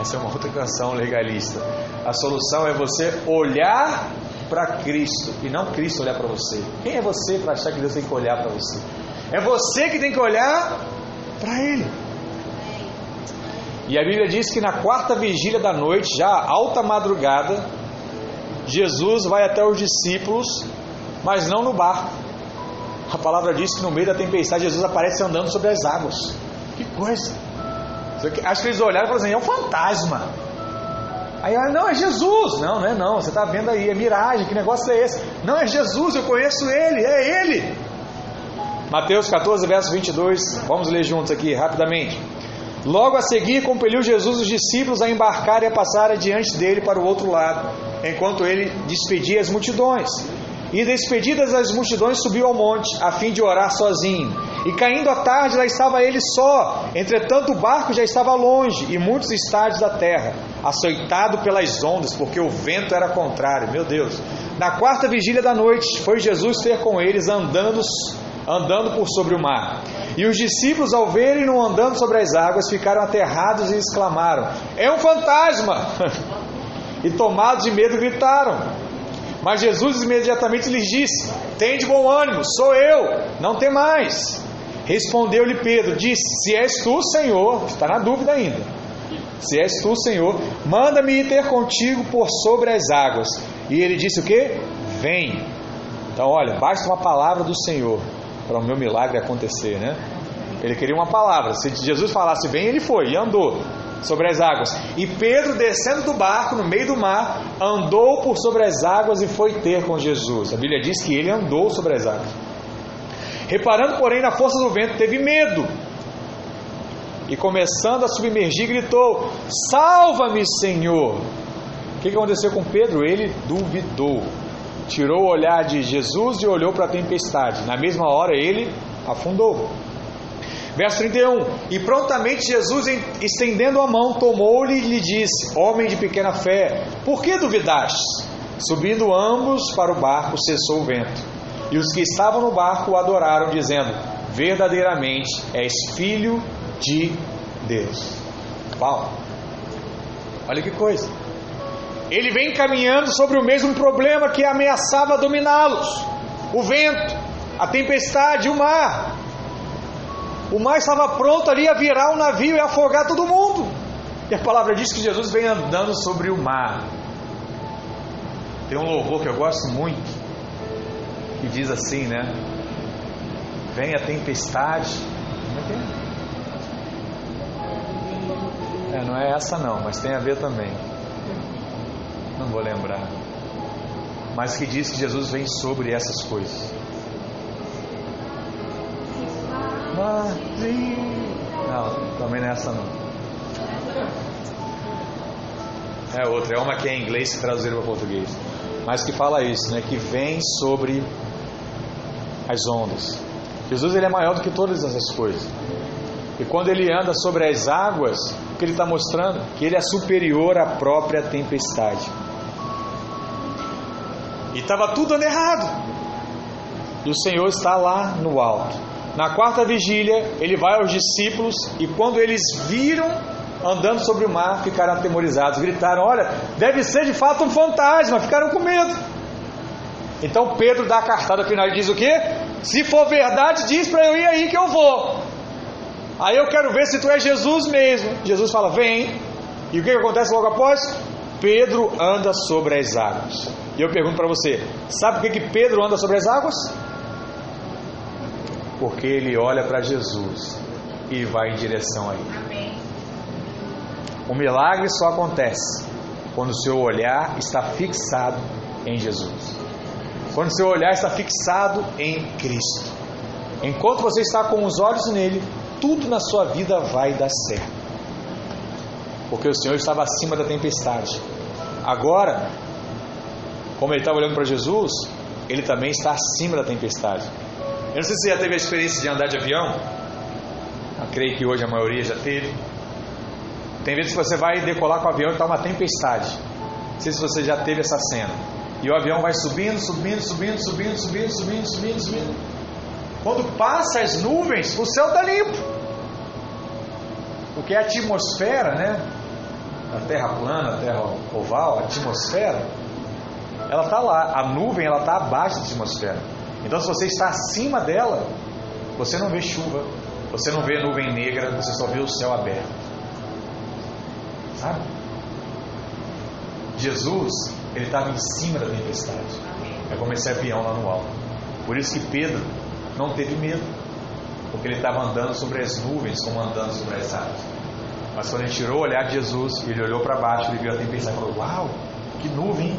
Essa é uma outra canção legalista. A solução é você olhar para Cristo e não Cristo olhar para você. Quem é você para achar que Deus tem que olhar para você? É você que tem que olhar para Ele. E a Bíblia diz que na quarta vigília da noite, já alta madrugada, Jesus vai até os discípulos, mas não no barco. A palavra diz que no meio da tempestade Jesus aparece andando sobre as águas. Que coisa! Acho que eles olharam e falaram assim: é um fantasma. Aí, ah, não, é Jesus. Não, não é não. Você está vendo aí, é miragem. Que negócio é esse? Não, é Jesus, eu conheço ele, é ele. Mateus 14, verso 22. Vamos ler juntos aqui, rapidamente. Logo a seguir, compeliu Jesus os discípulos a embarcar e a passar adiante dele para o outro lado, enquanto ele despedia as multidões. E despedidas as multidões, subiu ao monte, a fim de orar sozinho. E caindo a tarde, lá estava ele só. Entretanto, o barco já estava longe, e muitos estádios da terra, açoitado pelas ondas, porque o vento era contrário. Meu Deus. Na quarta vigília da noite, foi Jesus ter com eles andando, andando por sobre o mar. E os discípulos, ao verem-no andando sobre as águas, ficaram aterrados e exclamaram: É um fantasma! e tomados de medo, gritaram. Mas Jesus imediatamente lhes disse: Tem de bom ânimo, sou eu, não tem mais. Respondeu-lhe Pedro: Disse: Se és tu, Senhor, está na dúvida ainda. Se és tu, Senhor, manda-me ir ter contigo por sobre as águas. E ele disse o que? Vem. Então, olha, basta uma palavra do Senhor para o meu milagre acontecer, né? Ele queria uma palavra. Se Jesus falasse vem, ele foi e andou sobre as águas. E Pedro, descendo do barco no meio do mar, andou por sobre as águas e foi ter com Jesus. A Bíblia diz que ele andou sobre as águas. Reparando, porém, na força do vento, teve medo. E começando a submergir, gritou: Salva-me, Senhor! O que aconteceu com Pedro? Ele duvidou. Tirou o olhar de Jesus e olhou para a tempestade. Na mesma hora, ele afundou. Verso 31: E prontamente Jesus, estendendo a mão, tomou-lhe e lhe disse: Homem de pequena fé, por que duvidaste? Subindo ambos para o barco, cessou o vento. E os que estavam no barco o adoraram, dizendo: Verdadeiramente és filho de Deus. Uau! Olha que coisa! Ele vem caminhando sobre o mesmo problema que ameaçava dominá-los: o vento, a tempestade, o mar. O mar estava pronto ali a virar o um navio e afogar todo mundo. E a palavra diz que Jesus vem andando sobre o mar. Tem um louvor que eu gosto muito, que diz assim, né? Vem a tempestade. Como é que é? É, não é essa não, mas tem a ver também. Não vou lembrar. Mas que diz que Jesus vem sobre essas coisas. Não, também não é não. É outra, é uma que é em inglês e traduziram para português. Mas que fala isso, né? Que vem sobre as ondas. Jesus ele é maior do que todas essas coisas. E quando ele anda sobre as águas, o que ele está mostrando? Que ele é superior à própria tempestade. E estava tudo dando errado. E o Senhor está lá no alto. Na quarta vigília, ele vai aos discípulos e quando eles viram andando sobre o mar, ficaram atemorizados, gritaram: Olha, deve ser de fato um fantasma, ficaram com medo. Então Pedro dá a cartada final e diz o quê? Se for verdade, diz para eu ir aí que eu vou. Aí eu quero ver se tu é Jesus mesmo. Jesus fala: Vem. E o que, acontece logo após? Pedro anda sobre as águas. E eu pergunto para você: sabe por que, que Pedro anda sobre as águas? Porque ele olha para Jesus e vai em direção a ele. O milagre só acontece quando o seu olhar está fixado em Jesus. Quando o seu olhar está fixado em Cristo. Enquanto você está com os olhos nele, tudo na sua vida vai dar certo. Porque o Senhor estava acima da tempestade. Agora, como ele estava olhando para Jesus, ele também está acima da tempestade. Eu não sei se você já teve a experiência de andar de avião. Eu creio que hoje a maioria já teve. Tem vezes que você vai decolar com o avião e está uma tempestade. Não sei se você já teve essa cena. E o avião vai subindo, subindo, subindo, subindo, subindo, subindo, subindo, subindo. Quando passa as nuvens, o céu está limpo. Porque a atmosfera, né? A terra plana, a terra oval, a atmosfera, ela está lá. A nuvem, ela está abaixo da atmosfera. Então, se você está acima dela, você não vê chuva, você não vê nuvem negra, você só vê o céu aberto. Sabe? Jesus, ele estava em cima da tempestade. É como esse avião lá no alto. Por isso que Pedro não teve medo. Porque ele estava andando sobre as nuvens, como andando sobre as águas. Mas quando ele tirou o olhar de Jesus, ele olhou para baixo, ele viu a tempestade e falou: Uau, que nuvem?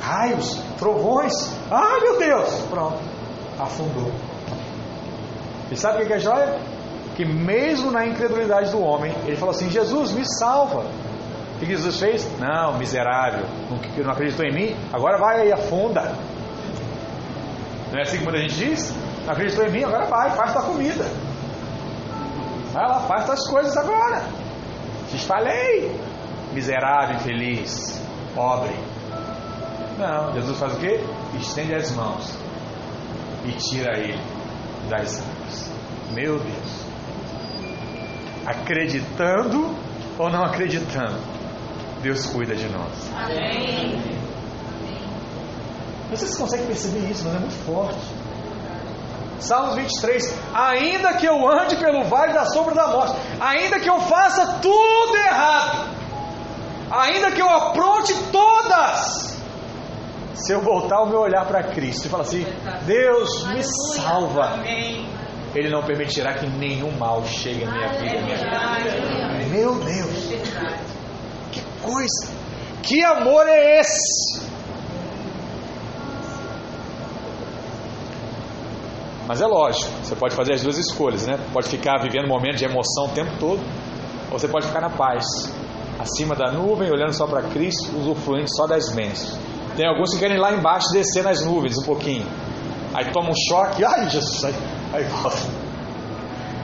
Raios, trovões. Ah, meu Deus! Pronto, afundou. E sabe o que é joia? Que mesmo na incredulidade do homem, ele falou assim: Jesus, me salva. O que Jesus fez? Não, miserável, não, acreditou em mim, agora vai aí, afunda. Não é assim que muita gente diz? Não acreditou em mim, agora vai, faz tua comida. Vai lá, faz tuas coisas agora. Te falei, miserável, infeliz, pobre. Não, Jesus faz o quê? Estende as mãos e tira ele das águas. Meu Deus. Acreditando ou não acreditando, Deus cuida de nós. Amém. Vocês conseguem perceber isso, mas é muito forte. Salmos 23: Ainda que eu ande pelo vale da sombra da morte, ainda que eu faça tudo errado, ainda que eu apronte todas, se eu voltar o meu olhar para Cristo e falar assim: Deus me salva, Ele não permitirá que nenhum mal chegue à minha vida. Minha Meu Deus, que coisa, que amor é esse? Mas é lógico, você pode fazer as duas escolhas, né? Pode ficar vivendo um momento de emoção o tempo todo, ou você pode ficar na paz, acima da nuvem, olhando só para Cristo, usufruindo só das bênçãos. Tem alguns que querem ir lá embaixo descer nas nuvens um pouquinho. Aí toma um choque, ai Jesus, aí, aí volta.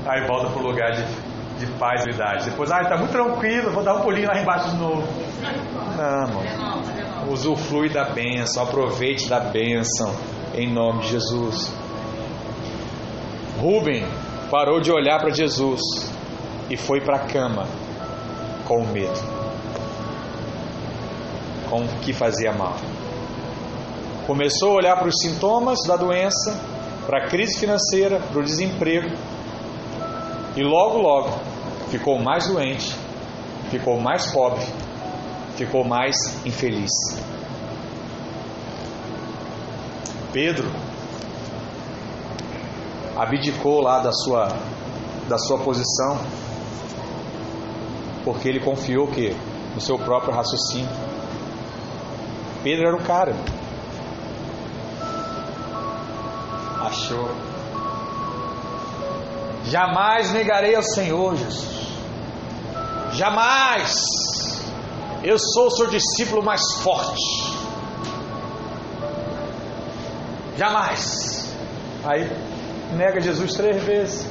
Aí volta para o lugar de, de paz e unidade. Depois, ai, está muito tranquilo, vou dar um pulinho lá embaixo de novo. Não, amor. Usufrui da bênção, aproveite da bênção, em nome de Jesus. Rubem parou de olhar para Jesus e foi para a cama com medo, com o que fazia mal. Começou a olhar para os sintomas da doença, para a crise financeira, para o desemprego, e logo, logo ficou mais doente, ficou mais pobre, ficou mais infeliz. Pedro abdicou lá da sua, da sua posição, porque ele confiou que no seu próprio raciocínio. Pedro era o cara. Achou. Jamais negarei ao Senhor, Jesus. Jamais. Eu sou o seu discípulo mais forte. Jamais. Aí nega Jesus três vezes.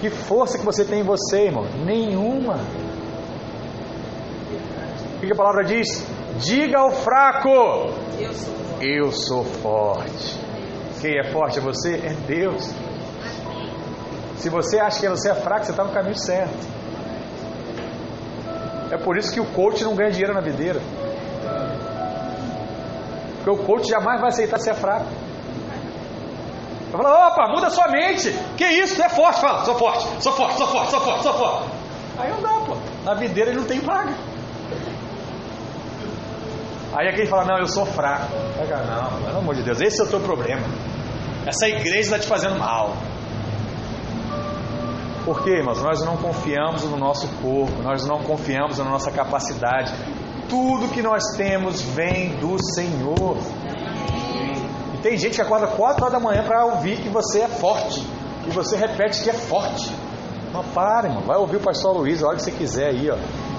Que força que você tem em você, irmão? Nenhuma. O que a palavra diz? Diga ao fraco: Eu sou. Eu sou forte. Quem é forte é você? É Deus. Se você acha que você é fraco, você está no caminho certo. É por isso que o coach não ganha dinheiro na videira. Porque o coach jamais vai aceitar ser fraco. Vai falar, opa, muda sua mente. Que isso? Tu é forte. Fala, sou forte, sou forte, sou forte, sou forte, sou forte. Aí não dá, pô. Na videira ele não tem vaga. Aí aquele fala, não, eu sou fraco. Não, pelo amor de Deus, esse é o teu problema. Essa igreja está te fazendo mal. Por quê, irmãos? Nós não confiamos no nosso corpo, nós não confiamos na nossa capacidade. Tudo que nós temos vem do Senhor. Tem gente que acorda 4 horas da manhã para ouvir que você é forte. E você repete que é forte. Não para, irmão. Vai ouvir o pastor Luiz a hora que você quiser aí, ó.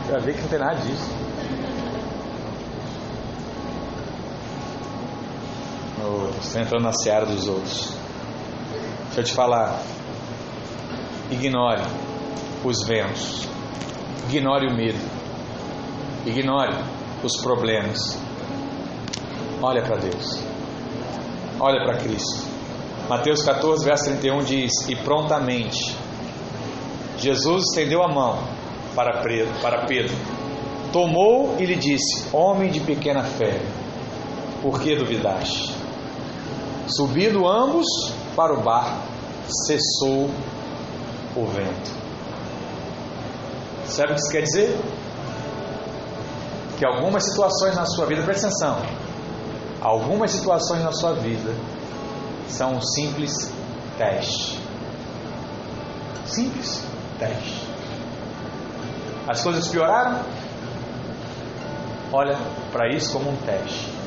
Para ver que não tem nada disso. Você entrando na seara dos outros. Deixa eu te falar. Ignore os ventos. Ignore o medo. Ignore os problemas. Olha para Deus olha para Cristo. Mateus 14, verso 31 diz: E prontamente Jesus estendeu a mão para Pedro, tomou e lhe disse: Homem de pequena fé, por que duvidaste? Subindo ambos para o barco, cessou o vento. Sabe o que isso quer dizer? Que algumas situações na sua vida, presta atenção, algumas situações na sua vida são um simples teste. Simples teste. As coisas pioraram? Olha para isso como um teste.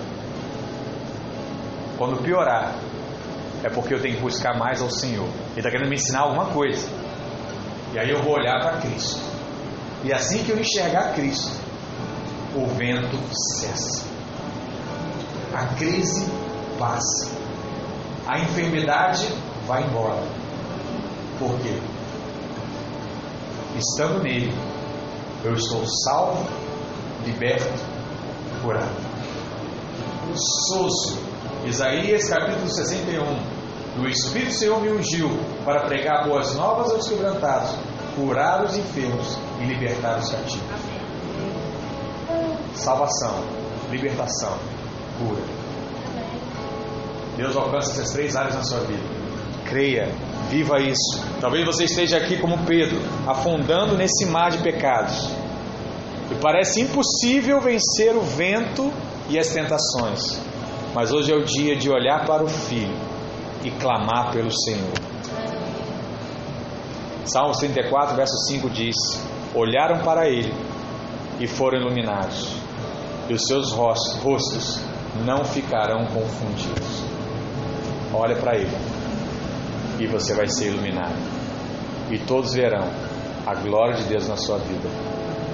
Quando piorar, é porque eu tenho que buscar mais ao Senhor. Ele está querendo me ensinar alguma coisa. E aí eu vou olhar para Cristo. E assim que eu enxergar Cristo, o vento cessa. A crise passa. A enfermidade vai embora. Por quê? Estando nele, eu estou salvo, liberto, curado. Soso. Isaías capítulo 61. O Espírito Senhor me ungiu para pregar boas novas aos quebrantados, curar os enfermos e libertar os cativos. Salvação, libertação, cura. Deus alcança essas três áreas na sua vida. Creia, viva isso. Talvez você esteja aqui como Pedro, afundando nesse mar de pecados. E parece impossível vencer o vento e as tentações. Mas hoje é o dia de olhar para o Filho e clamar pelo Senhor. Salmos 34, verso 5 diz: Olharam para ele e foram iluminados, e os seus rostos não ficarão confundidos. Olha para ele e você vai ser iluminado, e todos verão a glória de Deus na sua vida,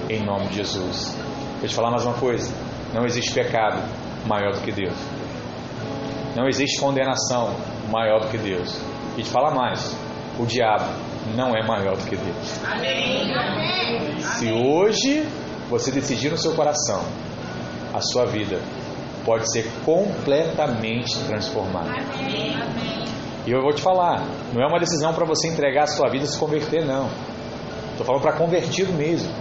em nome de Jesus. Vou te falar mais uma coisa: não existe pecado maior do que Deus. Não existe condenação maior do que Deus. E te falar mais: o diabo não é maior do que Deus. Se hoje você decidir no seu coração, a sua vida pode ser completamente transformada. E eu vou te falar, não é uma decisão para você entregar a sua vida e se converter, não. Estou falando para convertido mesmo.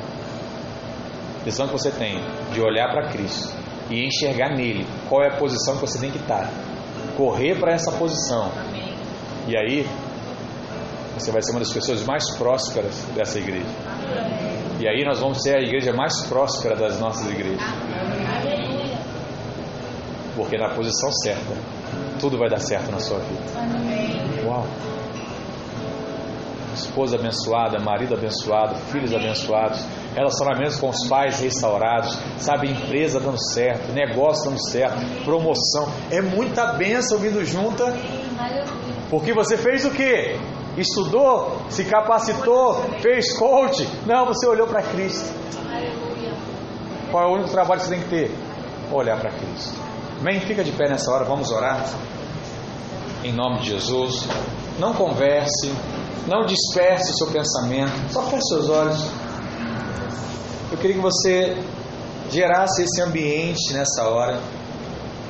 A decisão que você tem de olhar para Cristo e enxergar nele qual é a posição que você tem que estar correr para essa posição. Amém. E aí, você vai ser uma das pessoas mais prósperas dessa igreja. Amém. E aí nós vamos ser a igreja mais próspera das nossas igrejas. Amém. Porque na posição certa, tudo vai dar certo na sua vida. Uau! Esposa abençoada, marido abençoado, filhos abençoados relacionamentos com os pais restaurados, sabe, empresa dando certo, negócio dando certo, promoção. É muita bênção vindo junta. Porque você fez o que? Estudou, se capacitou, fez coach. Não, você olhou para Cristo. Qual é o único trabalho que você tem que ter? Olhar para Cristo. Amém? Fica de pé nessa hora, vamos orar. Em nome de Jesus. Não converse, não disperse o seu pensamento, só feche seus olhos eu queria que você gerasse esse ambiente nessa hora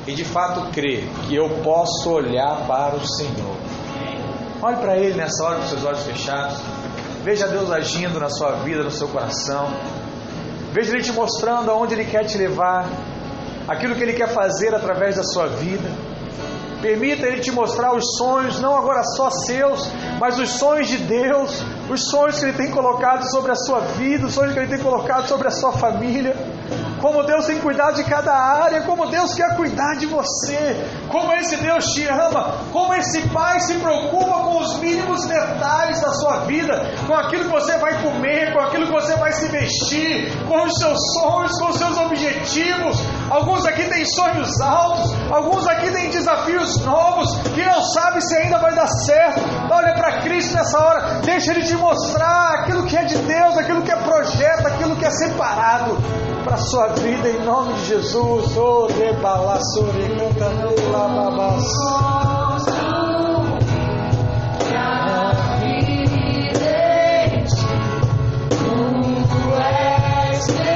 e de fato crer que eu posso olhar para o Senhor. Olhe para Ele nessa hora com seus olhos fechados. Veja Deus agindo na sua vida, no seu coração. Veja Ele te mostrando aonde Ele quer te levar, aquilo que Ele quer fazer através da sua vida. Permita Ele te mostrar os sonhos, não agora só seus, mas os sonhos de Deus, os sonhos que Ele tem colocado sobre a sua vida, os sonhos que Ele tem colocado sobre a sua família como Deus tem cuidado de cada área, como Deus quer cuidar de você, como esse Deus te ama, como esse Pai se preocupa com os mínimos detalhes da sua vida, com aquilo que você vai comer, com aquilo que você vai se vestir, com os seus sonhos, com os seus objetivos. Alguns aqui têm sonhos altos, alguns aqui têm desafios novos que não sabe se ainda vai dar certo. Olha para Cristo nessa hora, deixa Ele te mostrar aquilo que é de Deus, aquilo que é projeto, aquilo que é separado para a sua vida em nome de Jesus. Oh, rebalaçore, canta babás. Stay.